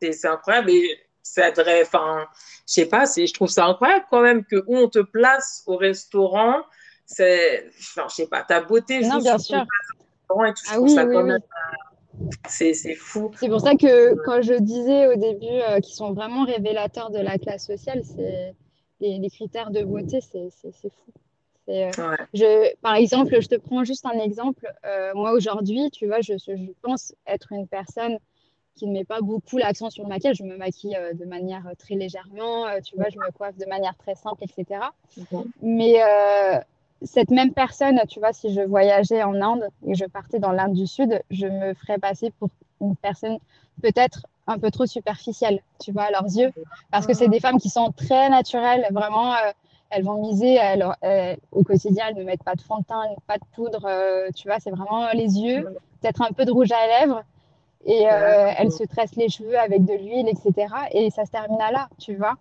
C'est c'est incroyable et ça devrait, enfin, je sais pas, c'est, je trouve ça incroyable quand même que où on te place au restaurant, c'est, enfin, je sais pas, ta beauté Non, bien sûr. et tout, je Ah trouve oui, ça oui, quand oui. même, euh, c'est, c'est fou. C'est pour ça que quand je disais au début euh, qu'ils sont vraiment révélateurs de la classe sociale, c'est les, les critères de beauté, c'est c'est- c'est fou. C'est, euh, Ouais, je, par exemple, je te prends juste un exemple. Euh, moi aujourd'hui, tu vois, je, je pense être une personne qui ne met pas beaucoup l'accent sur le maquillage. Je me maquille euh, de manière très légèrement, euh, tu vois, je me coiffe de manière très simple, etc. Mais euh, cette même personne, tu vois, si je voyageais en Inde et je partais dans l'Inde du Sud, je me ferais passer pour une personne peut-être un peu trop superficielle, tu vois, à leurs yeux. Parce que c'est des femmes qui sont très naturelles, vraiment, euh, elles vont miser alors, au quotidien, elles ne mettent pas de fond de teint, pas de poudre, euh, tu vois, c'est vraiment les yeux, peut-être un peu de rouge à lèvres. Et euh, elles se tressent les cheveux avec de l'huile, etc. Et ça se termine à là, tu vois.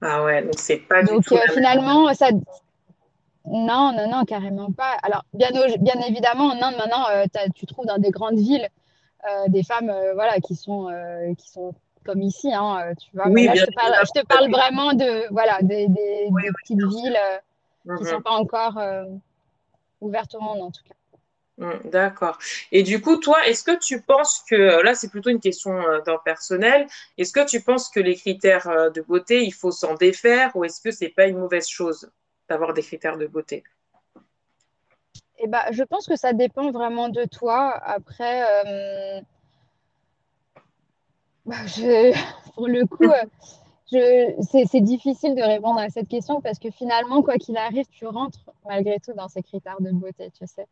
Ah ouais, donc c'est pas donc, du tout. finalement, ça, non, non, non, carrément pas. Alors, bien, bien évidemment, en Inde, maintenant, tu trouves dans des grandes villes euh, des femmes euh, voilà, qui, sont, euh, qui sont comme ici, hein, tu vois. Oui, je, te parle, je, te parle, vraiment de, voilà, des, des, petites villes qui ne sont mhm. pas encore ouvertes au monde, en tout cas. Mm, d'accord. Et du coup, toi, est-ce que tu penses que, là c'est plutôt une question d'un personnel, est-ce que tu penses que les critères de beauté, il faut s'en défaire ou est-ce que c'est pas une mauvaise chose d'avoir des critères de beauté? Eh ben, je pense que ça dépend vraiment de toi. Après, euh, bah, pour le coup, euh, c'est difficile de répondre à cette question parce que finalement, quoi qu'il arrive, tu rentres malgré tout dans ces critères de beauté, tu sais.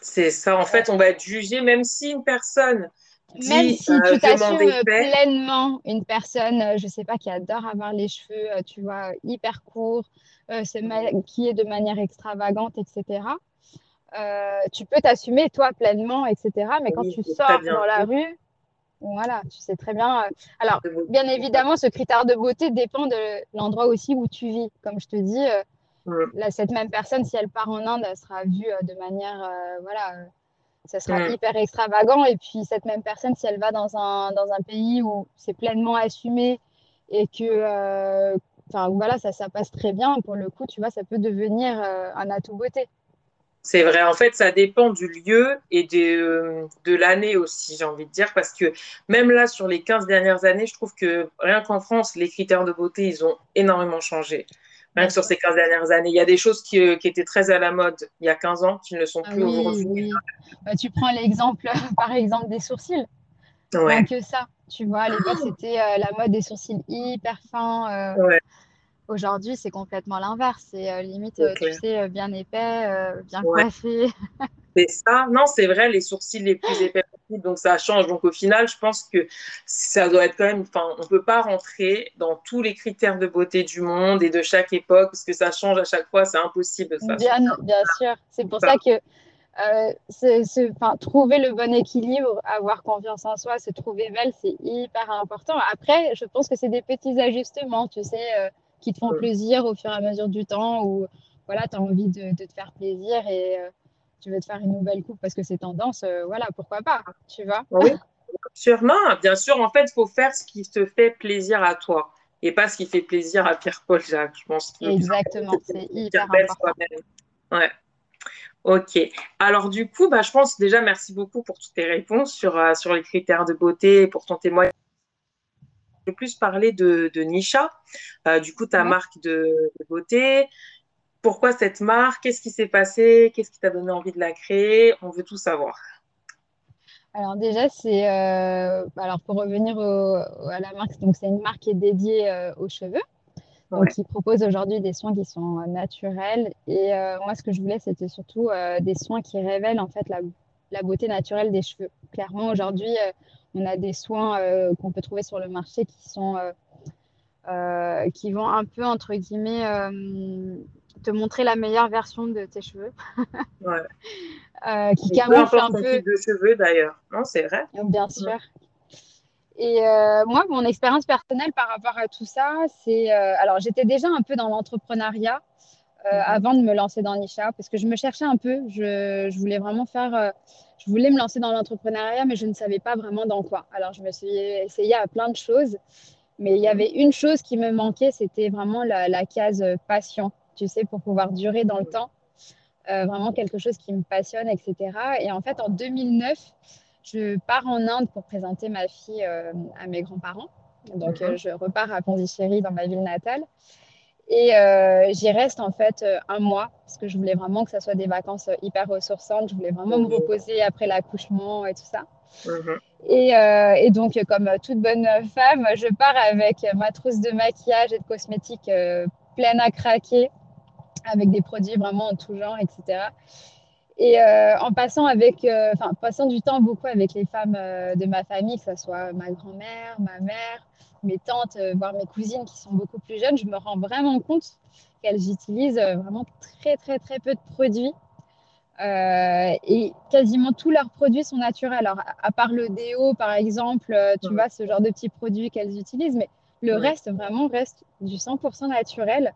C'est ça. En fait, on va être jugé même si une personne même si euh, tu t'assumes pleinement une personne, je sais pas, qui adore avoir les cheveux, tu vois, hyper courts, qui est de manière extravagante, etc. Euh, tu peux t'assumer toi pleinement, etc. Mais quand tu sors dans la rue, voilà, tu sais très bien. Euh, alors, bien évidemment, ce critère de beauté dépend de l'endroit aussi où tu vis. Comme je te dis, euh, cette même personne, si elle part en Inde, elle sera vue de manière, voilà, ça sera hyper extravagant. Et puis, cette même personne, si elle va dans un, dans un pays où c'est pleinement assumé et que, enfin, voilà, ça, ça passe très bien, pour le coup, tu vois, ça peut devenir un atout beauté. C'est vrai, en fait, ça dépend du lieu et de, de l'année aussi, j'ai envie de dire, parce que même là, sur les 15 dernières années, je trouve que rien qu'en France, les critères de beauté, ils ont énormément changé. Que sur ces 15 dernières années. Il y a des choses qui, euh, qui étaient très à la mode il y a 15 ans qui ne sont plus ah aujourd'hui. Bah, tu prends l'exemple, par exemple, des sourcils. Ouais. que ça. Tu vois, à l'époque, c'était euh, la mode des sourcils hyper fins. Euh, ouais. Aujourd'hui, c'est complètement l'inverse. C'est euh, limite, tu sais, euh, bien épais, bien coiffé. c'est ça. Non, c'est vrai, les sourcils les plus épais Donc, ça change. Donc, au final, je pense que ça doit être quand même. Enfin, on ne peut pas rentrer dans tous les critères de beauté du monde et de chaque époque parce que ça change à chaque fois. C'est impossible. Ça, bien, bien sûr. C'est pour ça, que. Euh, trouver le bon équilibre, avoir confiance en soi, se trouver belle, c'est hyper important. Après, je pense que c'est des petits ajustements, tu sais, qui te font plaisir au fur et à mesure du temps ou voilà, tu as envie de, te faire plaisir et euh, tu veux te faire une nouvelle coupe parce que c'est tendance, euh, voilà, pourquoi pas, tu vois Oui, sûrement. Bien sûr, en fait, il faut faire ce qui te fait plaisir à toi et pas ce qui fait plaisir à Pierre-Paul Jacques, je pense. Exactement, c'est hyper important. Ouais. Ok. Alors du coup, bah, je pense déjà merci beaucoup pour toutes tes réponses sur, euh, sur les critères de beauté et pour ton témoignage plus parler de, Nisha, euh, du coup, ta marque de, beauté. Pourquoi cette marque Qu'est-ce qui s'est passé Qu'est-ce qui t'a donné envie de la créer On veut tout savoir. Alors déjà, c'est euh, alors pour revenir à la marque, donc c'est une marque qui est dédiée euh, aux cheveux, donc qui propose aujourd'hui des soins qui sont naturels. Et moi, ce que je voulais, c'était surtout des soins qui révèlent en fait la, la beauté naturelle des cheveux. Clairement, aujourd'hui, on a des soins euh, qu'on peut trouver sur le marché qui sont euh, euh, qui vont un peu entre guillemets te montrer la meilleure version de tes cheveux. ouais. qui camoufle un peu. de cheveux d'ailleurs, non C'est vrai. Bien sûr. Et moi, mon expérience personnelle par rapport à tout ça, c'est. alors, j'étais déjà un peu dans l'entrepreneuriat mhm. avant de me lancer dans Nisha, parce que je me cherchais un peu. Je, je voulais vraiment faire je voulais me lancer dans l'entrepreneuriat, mais je ne savais pas vraiment dans quoi. Alors, je me suis essayée à plein de choses, mais il y avait une chose qui me manquait, c'était vraiment la, case passion, tu sais, pour pouvoir durer dans le temps. Euh, vraiment quelque chose qui me passionne, etc. Et en fait, en 2009, je pars en Inde pour présenter ma fille euh, à mes grands-parents. Donc, euh, je repars à Pondichéry, dans ma ville natale. Et j'y reste en fait un mois parce que je voulais vraiment que ça soit des vacances hyper ressourçantes. Je voulais vraiment me mhm. reposer après l'accouchement et tout ça. Mhm. Et, donc, comme toute bonne femme, je pars avec ma trousse de maquillage et de cosmétiques pleine à craquer. Avec des produits vraiment en tout genre, etc. Et euh, en passant avec, euh, passant du temps beaucoup avec les femmes euh, de ma famille, que ce soit ma grand-mère, ma mère, mes tantes, voire mes cousines qui sont beaucoup plus jeunes, je me rends vraiment compte qu'elles utilisent vraiment très, très, très peu de produits. et quasiment tous leurs produits sont naturels. Alors, à part le déo, par exemple, tu vois, ce genre de petits produits qu'elles utilisent, mais le reste, vraiment, reste du 100% naturel.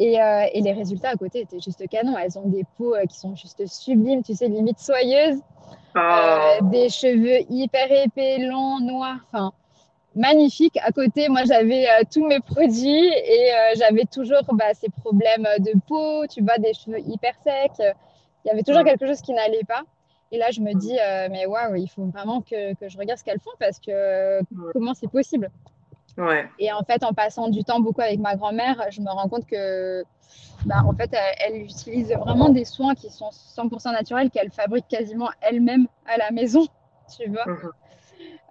Euh, et, les résultats à côté étaient juste canon. Elles ont des peaux euh, qui sont juste sublimes, tu sais, limite soyeuses. Ah. Euh, des cheveux hyper épais, longs, noirs. Enfin, magnifique. À côté, moi, j'avais tous mes produits et j'avais toujours bah, ces problèmes de peau, tu vois, des cheveux hyper secs. Il y avait toujours quelque chose qui n'allait pas. Et là, je me dis, mais waouh, il faut vraiment que, que, je regarde ce qu'elles font parce que comment c'est possible? Et en fait, en passant du temps beaucoup avec ma grand-mère, je me rends compte que, bah, en fait, elle, utilise vraiment des soins qui sont 100% naturels, qu'elle fabrique quasiment elle-même à la maison, tu vois. Mhm.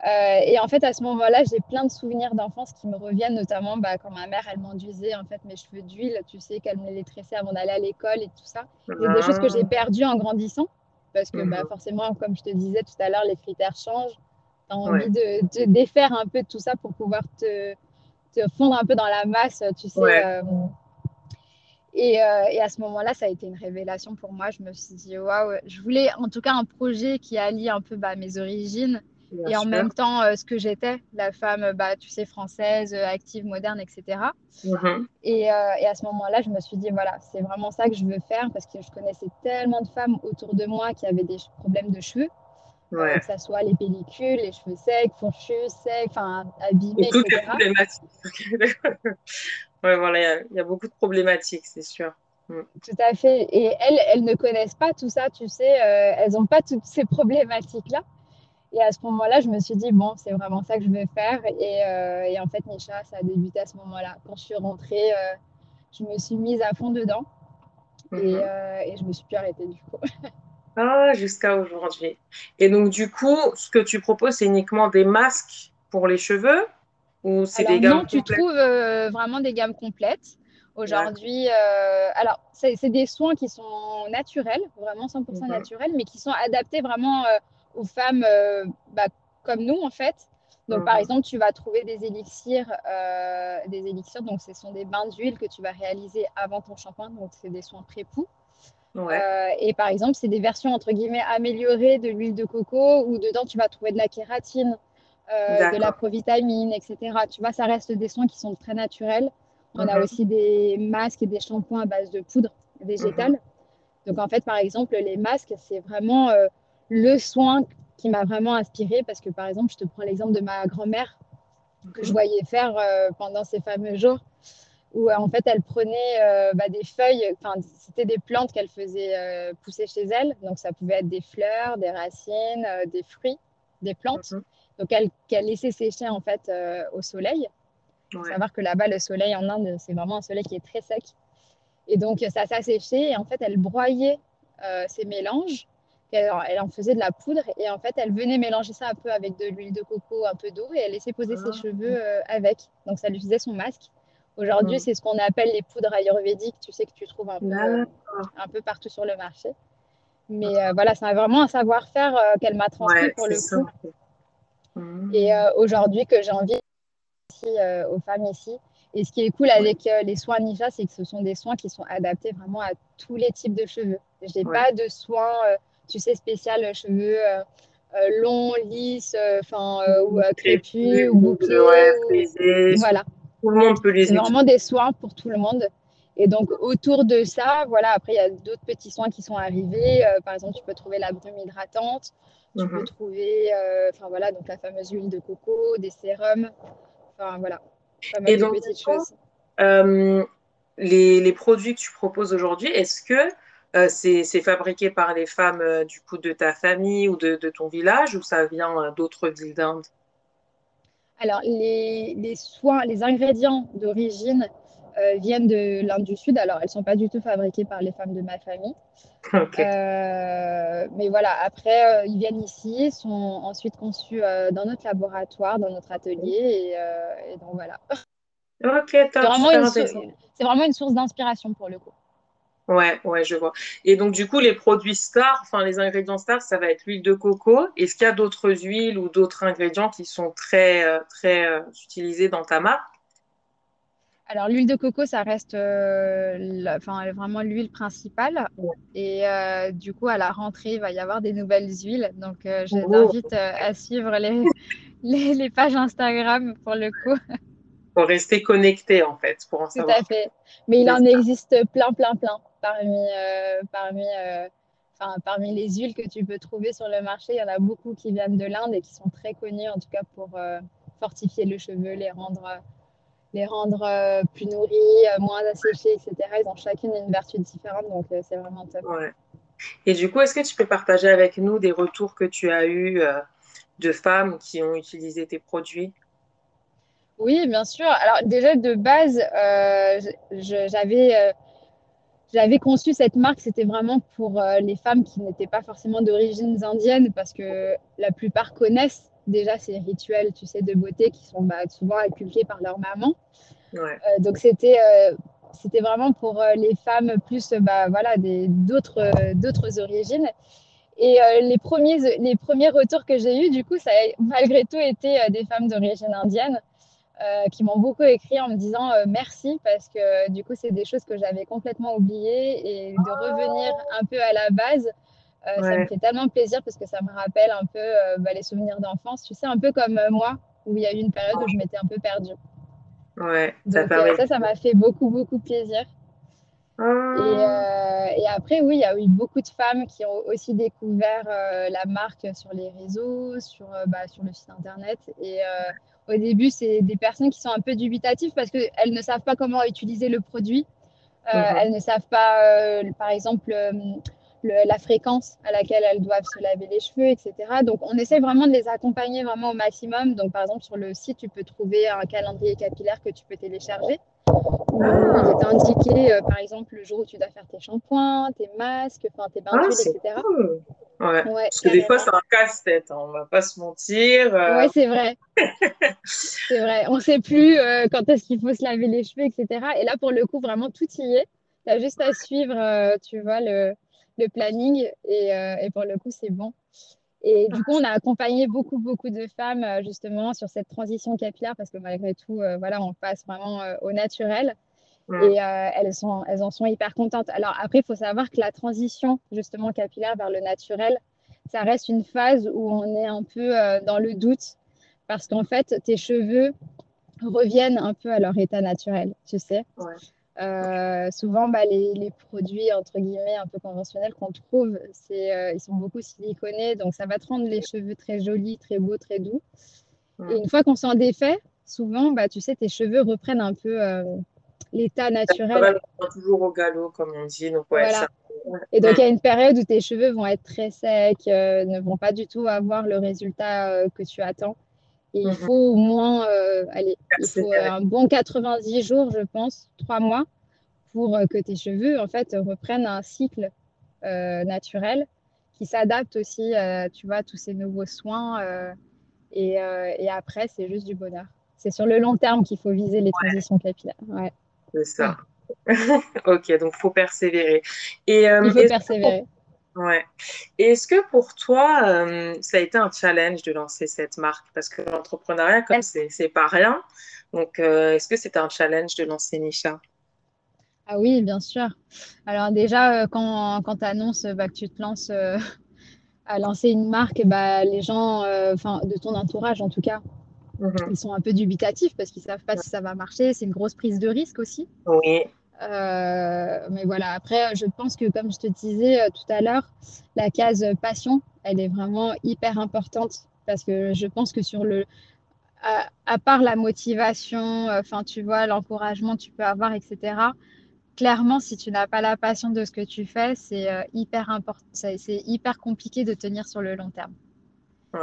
Euh, et en fait, à ce moment-là, j'ai plein de souvenirs d'enfance qui me reviennent, notamment bah, quand ma mère, elle m'enduisait en fait mes cheveux d'huile, tu sais, qu'elle me les tressait avant d'aller à l'école et tout ça. C'est des choses que j'ai ah. perdues en grandissant, parce que bah, mhm. forcément, comme je te disais tout à l'heure, les critères changent tu as envie de te défaire un peu de tout ça pour pouvoir te, te fondre un peu dans la masse, tu sais. Euh, et, euh, et, à ce moment-là, ça a été une révélation pour moi. Je me suis dit, waouh, je voulais en tout cas un projet qui allie un peu bah, mes origines et en même temps euh, ce que j'étais, la femme, bah, tu sais, française, active, moderne, etc. Mm-hmm. Et, et, à ce moment-là, je me suis dit, voilà, c'est vraiment ça que je veux faire parce que je connaissais tellement de femmes autour de moi qui avaient des problèmes de cheveux. Que ce soit les pellicules, les cheveux secs, fourchus, secs, enfin abîmés, toutes les problématiques. ouais, voilà, il y, a beaucoup de problématiques, c'est sûr. Mm. Tout à fait. Et elles, elles ne connaissent pas tout ça, tu sais, euh, elles n'ont pas toutes ces problématiques-là. Et à ce moment-là, je me suis dit, bon, c'est vraiment ça que je veux faire. Et, euh, et en fait, Nisha, ça a débuté à ce moment-là. Quand je suis rentrée, euh, je me suis mise à fond dedans. et, mm-hmm. et, je me suis plus arrêtée du coup. Ah, jusqu'à aujourd'hui. Et donc, du coup, ce que tu proposes, c'est uniquement des masques pour les cheveux ou c'est des gammes Non, tu trouves euh, vraiment des gammes complètes. Aujourd'hui, euh, alors, c'est des soins qui sont naturels, vraiment 100% mhm. naturels, mais qui sont adaptés vraiment euh, aux femmes bah, comme nous, en fait. Donc, par mhm. exemple, tu vas trouver des élixirs, des élixirs, donc ce sont des bains d'huile que tu vas réaliser avant ton shampoing, donc c'est des soins pré-poux. Euh, et par exemple, c'est des versions entre guillemets améliorées de l'huile de coco où dedans tu vas trouver de la kératine, euh, de la provitamine, etc. Tu vois, ça reste des soins qui sont très naturels. On a aussi des masques et des shampoings à base de poudre végétale. Mhm. Donc en fait, par exemple, les masques, c'est vraiment euh, le soin qui m'a vraiment inspirée parce que par exemple, je te prends l'exemple de ma grand-mère que je voyais faire pendant ces fameux jours où euh, en fait elle prenait euh, bah, des feuilles, enfin c'était des plantes qu'elle faisait euh, pousser chez elle, donc ça pouvait être des fleurs, des racines, des fruits, des plantes, mhm. donc qu'elle laissait sécher en fait au soleil. Il faut savoir que là-bas le soleil en Inde c'est vraiment un soleil qui est très sec, et donc ça s'est séché et en fait elle broyait ces mélanges. Elle, elle, en faisait de la poudre et en fait elle venait mélanger ça un peu avec de l'huile de coco, un peu d'eau et elle laissait poser ses ah. cheveux avec. Donc ça lui faisait son masque. Aujourd'hui, mm. c'est ce qu'on appelle les poudres ayurvédiques, tu sais, que tu trouves un peu, un peu partout sur le marché. Mais euh, voilà, c'est vraiment un savoir-faire euh, qu'elle m'a transmis pour le coup. Mm. Et euh, aujourd'hui, que j'ai envie aussi aux femmes ici. Et ce qui est cool avec les soins Nisha, c'est que ce sont des soins qui sont adaptés vraiment à tous les types de cheveux. Je n'ai pas de soins, tu sais, spécial cheveux longs, lisses, enfin, ou crépus, ou bouclés. Voilà. Tout le monde peut les C'est vraiment des soins pour tout le monde. Et donc, autour de ça, voilà, après, il y a d'autres petits soins qui sont arrivés. Euh, par exemple, tu peux trouver la brume hydratante. Tu peux mhm. trouver, euh, enfin voilà, donc la fameuse huile de coco, des sérums. Enfin, voilà. Et donc, petites choses. Euh, les, les, produits que tu proposes aujourd'hui, est-ce que c'est fabriqué par les femmes du coup de ta famille ou de, de ton village ou ça vient d'autres villes d'Inde? Alors, les, soins, les ingrédients d'origine euh, viennent de l'Inde du Sud. Alors, elles ne sont pas du tout fabriquées par les femmes de ma famille. Euh, mais voilà, après, euh, ils viennent ici, sont ensuite conçus dans notre laboratoire, dans notre atelier. Et, donc, voilà. Ok, c'est vraiment, une source d'inspiration pour le coup. Ouais, ouais, je vois. Et donc, du coup, les produits stars, enfin, les ingrédients stars, ça va être l'huile de coco. Est-ce qu'il y a d'autres huiles ou d'autres ingrédients qui sont très, euh, très euh, utilisés dans ta marque? Alors, l'huile de coco, ça reste euh, la- enfin, vraiment l'huile principale. Ouais. Et euh, du coup, à la rentrée, il va y avoir des nouvelles huiles. Donc, euh, je Oh, t'invite à suivre les, les, les pages Instagram pour le coup. faut rester connecté, en fait, pour en Tout à savoir. fait. Mais il en existe plein, plein, plein. Parmi, euh, parmi, euh, enfin, parmi les huiles que tu peux trouver sur le marché, il y en a beaucoup qui viennent de l'Inde et qui sont très connues, en tout cas pour euh, fortifier le cheveu, les rendre, les rendre plus nourris, moins asséchés, etc. Ils ont chacune une vertu différente, donc c'est vraiment top. Ouais. Et du coup, est-ce que tu peux partager avec nous des retours que tu as eus de femmes qui ont utilisé tes produits? Oui, bien sûr. Alors déjà de base, euh, j'avais j'avais conçu cette marque, c'était vraiment pour euh, les femmes qui n'étaient pas forcément d'origine indienne, parce que la plupart connaissent déjà ces rituels, tu sais, de beauté qui sont bah, souvent inculqués par leur maman. Ouais, Euh, donc c'était euh, c'était vraiment pour les femmes plus bah, voilà, d'autres, d'autres origines. Et les, premiers, les premiers retours que j'ai eus, du coup, ça a malgré tout été des femmes d'origine indienne euh, qui m'ont beaucoup écrit en me disant euh, merci parce que du coup, c'est des choses que j'avais complètement oubliées et de revenir un peu à la base, euh, ça me fait tellement plaisir parce que ça me rappelle un peu euh, bah, les souvenirs d'enfance. Tu sais, un peu comme euh, moi, où il y a eu une période où je m'étais un peu perdue. ouais, ça Donc euh, ça, ça m'a fait beaucoup, beaucoup plaisir. Et, Ah, euh, et après, oui, il y a eu beaucoup de femmes qui ont aussi découvert euh, la marque sur les réseaux, sur, euh, bah, sur le site internet. Et au début, c'est des personnes qui sont un peu dubitatives parce qu'elles ne savent pas comment utiliser le produit. Euh, elles ne savent pas, euh, par exemple, euh, le- la fréquence à laquelle elles doivent se laver les cheveux, etc. Donc, on essaie vraiment de les accompagner vraiment au maximum. Donc, par exemple, sur le site, tu peux trouver un calendrier capillaire que tu peux télécharger où il est indiqué, euh, par exemple, le jour où tu dois faire tes shampoings, tes masques, enfin, tes Ah, peintures, c'est etc. cool. Ouais. Ouais, Parce que des fois, c'est un casse-tête, hein, on va pas se mentir. euh, Ouais, c'est vrai. C'est vrai. On ne sait plus euh, quand est-ce qu'il faut se laver les cheveux, etc. Et là, pour le coup, vraiment, tout y est. Tu as juste à suivre, euh, tu vois, le, le planning. Et, euh, et pour le coup, c'est bon. Et du coup, on a accompagné beaucoup, beaucoup de femmes justement sur cette transition capillaire parce que malgré tout, euh, voilà, on passe vraiment euh, au naturel mm, et euh, elles, sont, elles en sont hyper contentes. Alors après, il faut savoir que la transition justement capillaire vers le naturel, ça reste une phase où on est un peu euh, dans le doute parce qu'en fait, tes cheveux reviennent un peu à leur état naturel, tu sais. ouais. Euh, souvent, bah, les, les produits entre guillemets un peu conventionnels qu'on trouve, c'est, ils sont beaucoup siliconés, donc ça va te rendre les cheveux très jolis, très beaux, très doux. mm. Et une fois qu'on s'en défait, souvent, bah, tu sais, tes cheveux reprennent un peu l'état naturel. On toujours au galop, comme on dit. Donc, ouais, Voilà. ça. Et donc, il y a une période où tes cheveux vont être très secs, euh, ne vont pas du tout avoir le résultat euh, que tu attends. Et il mhm. faut au moins, euh, allez, il faut un bon 90 jours, je pense, trois mois, pour que tes cheveux, en fait, reprennent un cycle naturel qui s'adapte aussi, tu vois, à tous ces nouveaux soins. et, et après, c'est juste du bonheur. C'est sur le long terme qu'il faut viser les transitions capillaires. Ouais. C'est ça. Ok, donc faut persévérer. Et euh, Il faut pour, persévérer. ouais. Est-ce que pour toi, euh, ça a été un challenge de lancer cette marque? Parce que l'entrepreneuriat, comme c'est c'est pas rien. Donc, euh, est-ce que c'était un challenge de lancer Nisha? Ah oui, bien sûr. Alors déjà, euh, quand, quand tu annonces bah, que tu te lances euh, à lancer une marque, bah, les gens, euh, enfin de ton entourage en tout cas, Mhm. ils sont un peu dubitatifs parce qu'ils savent pas si ça va marcher. C'est une grosse prise de risque aussi. Oui, Euh, mais voilà, après, je pense que comme je te disais euh, tout à l'heure, la case passion, elle est vraiment hyper importante parce que je pense que sur le, à, à part la motivation, euh, enfin, tu vois, l'encouragement que tu peux avoir, etc. Clairement, si tu n'as pas la passion de ce que tu fais, c'est hyper important, c'est hyper compliqué de tenir sur le long terme.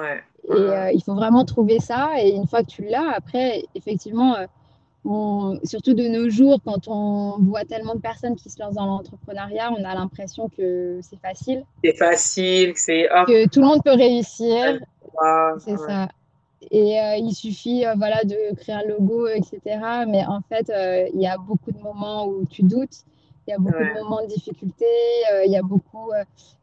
Ouais. Et euh, il faut vraiment trouver ça. Et une fois que tu l'as, après, effectivement, euh, on- surtout de nos jours, quand on voit tellement de personnes qui se lancent dans l'entrepreneuriat, on a l'impression que c'est facile, C'est facile, c'est hop, que tout le monde peut réussir. C'est ouais. ça. Et euh, il suffit voilà, de créer un logo, etc. Mais en fait, il y a beaucoup de moments où tu doutes. Il y a beaucoup de moments de difficulté, il y a beaucoup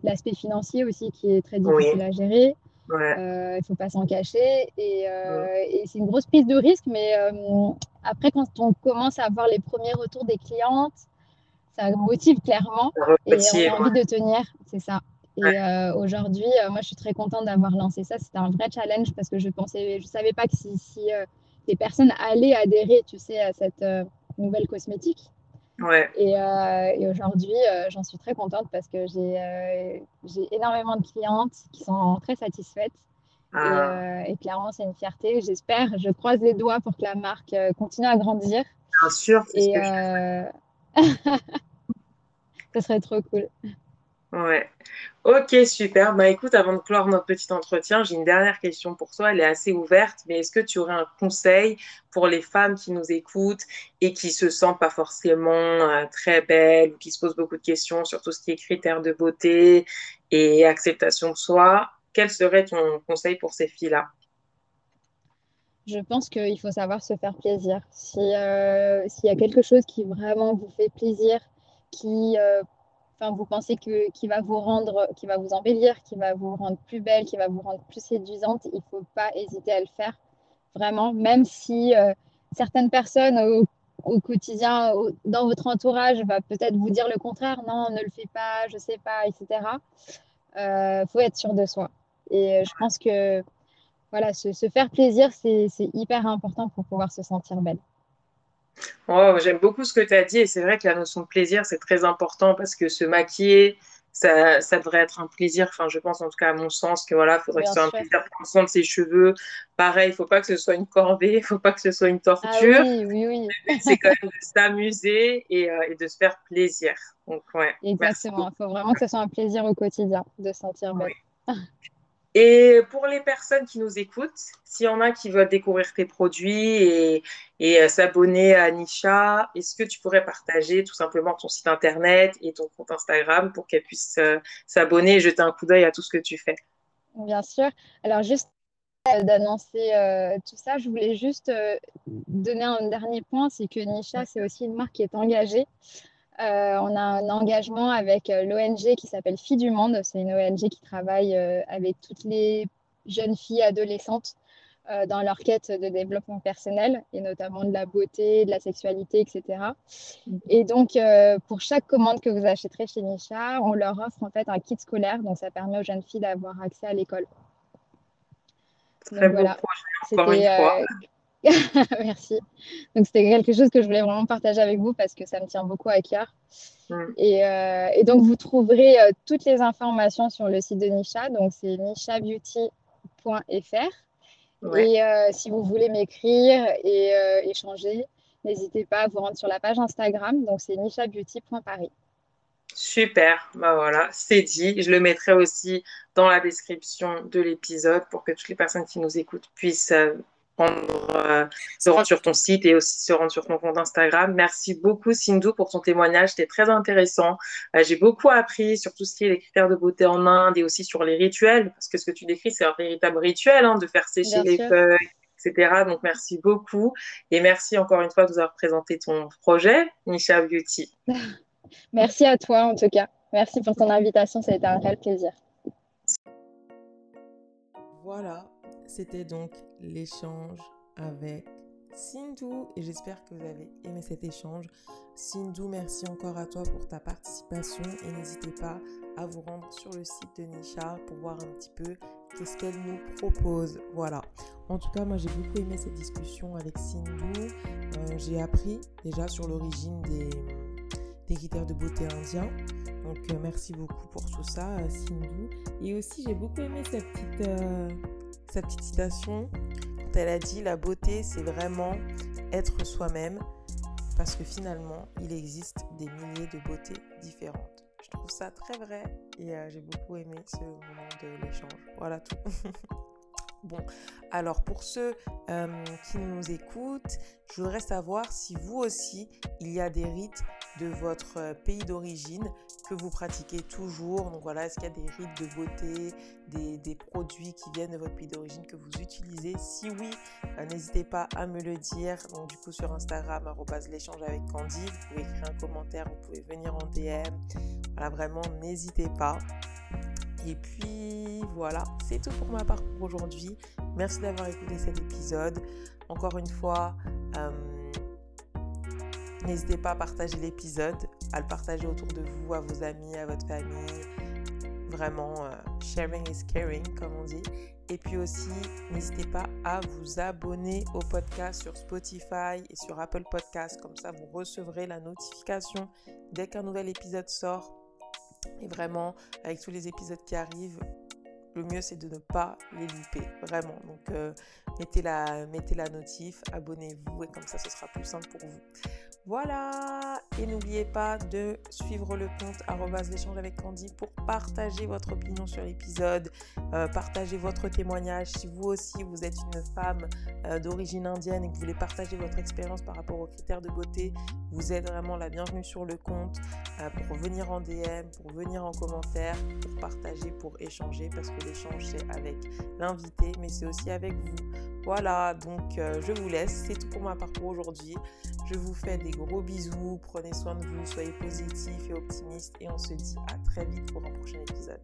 l'aspect financier aussi qui est très difficile à gérer. Il ne faut pas s'en cacher. Et, et c'est une grosse prise de risque, mais après, quand on commence à avoir les premiers retours des clientes, ça motive clairement et on a envie de tenir, c'est ça. Et euh, aujourd'hui, euh, moi, je suis très contente d'avoir lancé ça. C'était un vrai challenge parce que je pensais, je savais pas que si, si euh, les personnes allaient adhérer, tu sais, à cette nouvelle cosmétique. Ouais. Et, et aujourd'hui, j'en suis très contente parce que j'ai énormément de clientes qui sont très satisfaites. Ah. Et, et, clairement, c'est une fierté. J'espère, je croise les doigts pour que la marque continue à grandir. Bien sûr. Et ce ça serait trop cool. Ouais. Ok, super. Bah écoute, avant de clore notre petit entretien, j'ai une dernière question pour toi. Elle est assez ouverte, mais est-ce que tu aurais un conseil pour les femmes qui nous écoutent et qui se sentent pas forcément euh, très belles ou qui se posent beaucoup de questions sur tout ce qui est critères de beauté et acceptation de soi? Quel serait ton conseil pour ces filles-là? Je pense qu'il faut savoir se faire plaisir. Euh, s'il y a quelque chose qui vraiment vous fait plaisir, qui euh, vous pensez que, qui va vous rendre, qui va vous embellir, qui va vous rendre plus belle, qui va vous rendre plus séduisante, il ne faut pas hésiter à le faire. Vraiment, même si euh, certaines personnes au, quotidien, dans votre entourage, va peut-être vous dire le contraire, non, ne le fais pas, je ne sais pas, etc. Il euh, faut être sûr de soi. Et je pense que voilà, se faire plaisir, c'est hyper important pour pouvoir se sentir belle. Oh, j'aime beaucoup ce que tu as dit et c'est vrai que la notion de plaisir, c'est très important parce que se maquiller, ça, ça, devrait être un plaisir. Enfin, je pense en tout cas à mon sens que voilà, faudrait que ce soit un plaisir prendre soin de ses cheveux. Pareil, il faut pas que ce soit une corvée, il faut pas que ce soit une ah torture. oui, oui, oui. c'est quand même de s'amuser et, euh, et, de se faire plaisir. Donc, ouais. Exactement. Il faut vraiment que ce soit un plaisir au quotidien de sentir belle. Et pour les personnes qui nous écoutent, s'il y en a qui veulent découvrir tes produits et, et euh, s'abonner à Nisha, est-ce que tu pourrais partager tout simplement ton site internet et ton compte Instagram pour qu'elles puissent euh, s'abonner et jeter un coup d'œil à tout ce que tu fais? Bien sûr. Alors, juste euh, d'annoncer tout ça, je voulais juste donner un dernier point, c'est que Nisha, c'est aussi une marque qui est engagée. Euh, on a un engagement avec euh, l'ONG qui s'appelle Filles du Monde. C'est une ONG qui travaille euh, avec toutes les jeunes filles adolescentes dans leur quête de développement personnel et notamment de la beauté, de la sexualité, etc. Et donc, pour chaque commande que vous achèterez chez Nisha, on leur offre en fait un kit scolaire. Donc, ça permet aux jeunes filles d'avoir accès à l'école. Très beau voilà. projet, encore Merci. Donc, c'était quelque chose que je voulais vraiment partager avec vous parce que ça me tient beaucoup à cœur. Euh, et, donc, vous trouverez euh, toutes les informations sur le site de Nisha. Donc, c'est nishabeauty.fr. Et euh, si vous voulez m'écrire et échanger, n'hésitez pas à vous rendre sur la page Instagram. Donc, c'est nishabeauty.paris. Super, bah voilà, c'est dit. Je le mettrai aussi dans la description de l'épisode pour que toutes les personnes qui nous écoutent puissent se rendre sur ton site et aussi se rendre sur ton compte Instagram. Merci beaucoup, Sindhu, pour ton témoignage. C'était très intéressant. Euh, j'ai beaucoup appris sur tout ce qui est les critères de beauté en Inde et aussi sur les rituels, parce que ce que tu décris, c'est un véritable rituel hein, de faire sécher les feuilles, etc. Donc, merci beaucoup. Et merci encore une fois de nous avoir présenté ton projet, Nisha Beauty. merci à toi, en tout cas. Merci pour ton invitation. Ça a été un réel plaisir. Voilà, c'était donc l'échange avec Sindhu et j'espère que vous avez aimé cet échange. Sindhu, merci encore à toi pour ta participation et n'hésitez pas à vous rendre sur le site de Nisha pour voir un petit peu qu'est-ce qu'elle nous propose. Voilà. En tout cas, moi j'ai beaucoup aimé cette discussion avec Sindhu. Euh, j'ai appris déjà sur l'origine des, des de beauté indiens. Donc euh, merci beaucoup pour tout ça, Sindhu. Et aussi j'ai beaucoup aimé cette petite... Euh, sa petite citation quand elle a dit la beauté c'est vraiment être soi-même parce que finalement il existe des milliers de beautés différentes. Je trouve ça très vrai et euh, j'ai beaucoup aimé ce moment de l'échange. Voilà tout. Bon, alors pour ceux euh, qui nous écoutent, je voudrais savoir si vous aussi, il y a des rites de votre euh, pays d'origine que vous pratiquez toujours. Donc voilà, est-ce qu'il y a des rites de beauté, des, produits qui viennent de votre pays d'origine que vous utilisez? Si oui, euh, n'hésitez pas à me le dire. Donc du coup sur Instagram, l'échange avec Candy, vous pouvez écrire un commentaire, vous pouvez venir en DM. Voilà, vraiment, n'hésitez pas. Et puis voilà, c'est tout pour ma part pour aujourd'hui. Merci d'avoir écouté cet épisode. Encore une fois, euh, n'hésitez pas à partager l'épisode, à le partager autour de vous, à vos amis, à votre famille. Vraiment, euh, sharing is caring, comme on dit. Et puis aussi, n'hésitez pas à vous abonner au podcast sur Spotify et sur Apple Podcast. Comme ça, vous recevrez la notification dès qu'un nouvel épisode sort et vraiment, avec tous les épisodes qui arrivent, le mieux c'est de ne pas les louper, vraiment. Donc euh, mettez, la, mettez la notif, abonnez-vous et comme ça ce sera plus simple pour vous. Voilà, et n'oubliez pas de suivre le compte l'échange avec Candy pour partager votre opinion sur l'épisode, euh, partager votre témoignage. Si vous aussi vous êtes une femme euh, d'origine indienne et que vous voulez partager votre expérience par rapport aux critères de beauté, vous êtes vraiment la bienvenue sur le compte pour venir en DM, pour venir en commentaire, pour partager, pour échanger parce que l'échange c'est avec l'invité mais c'est aussi avec vous. Voilà, donc je vous laisse, c'est tout pour ma parcours aujourd'hui. Je vous fais des gros bisous, prenez soin de vous, soyez positifs et optimistes et on se dit à très vite pour un prochain épisode.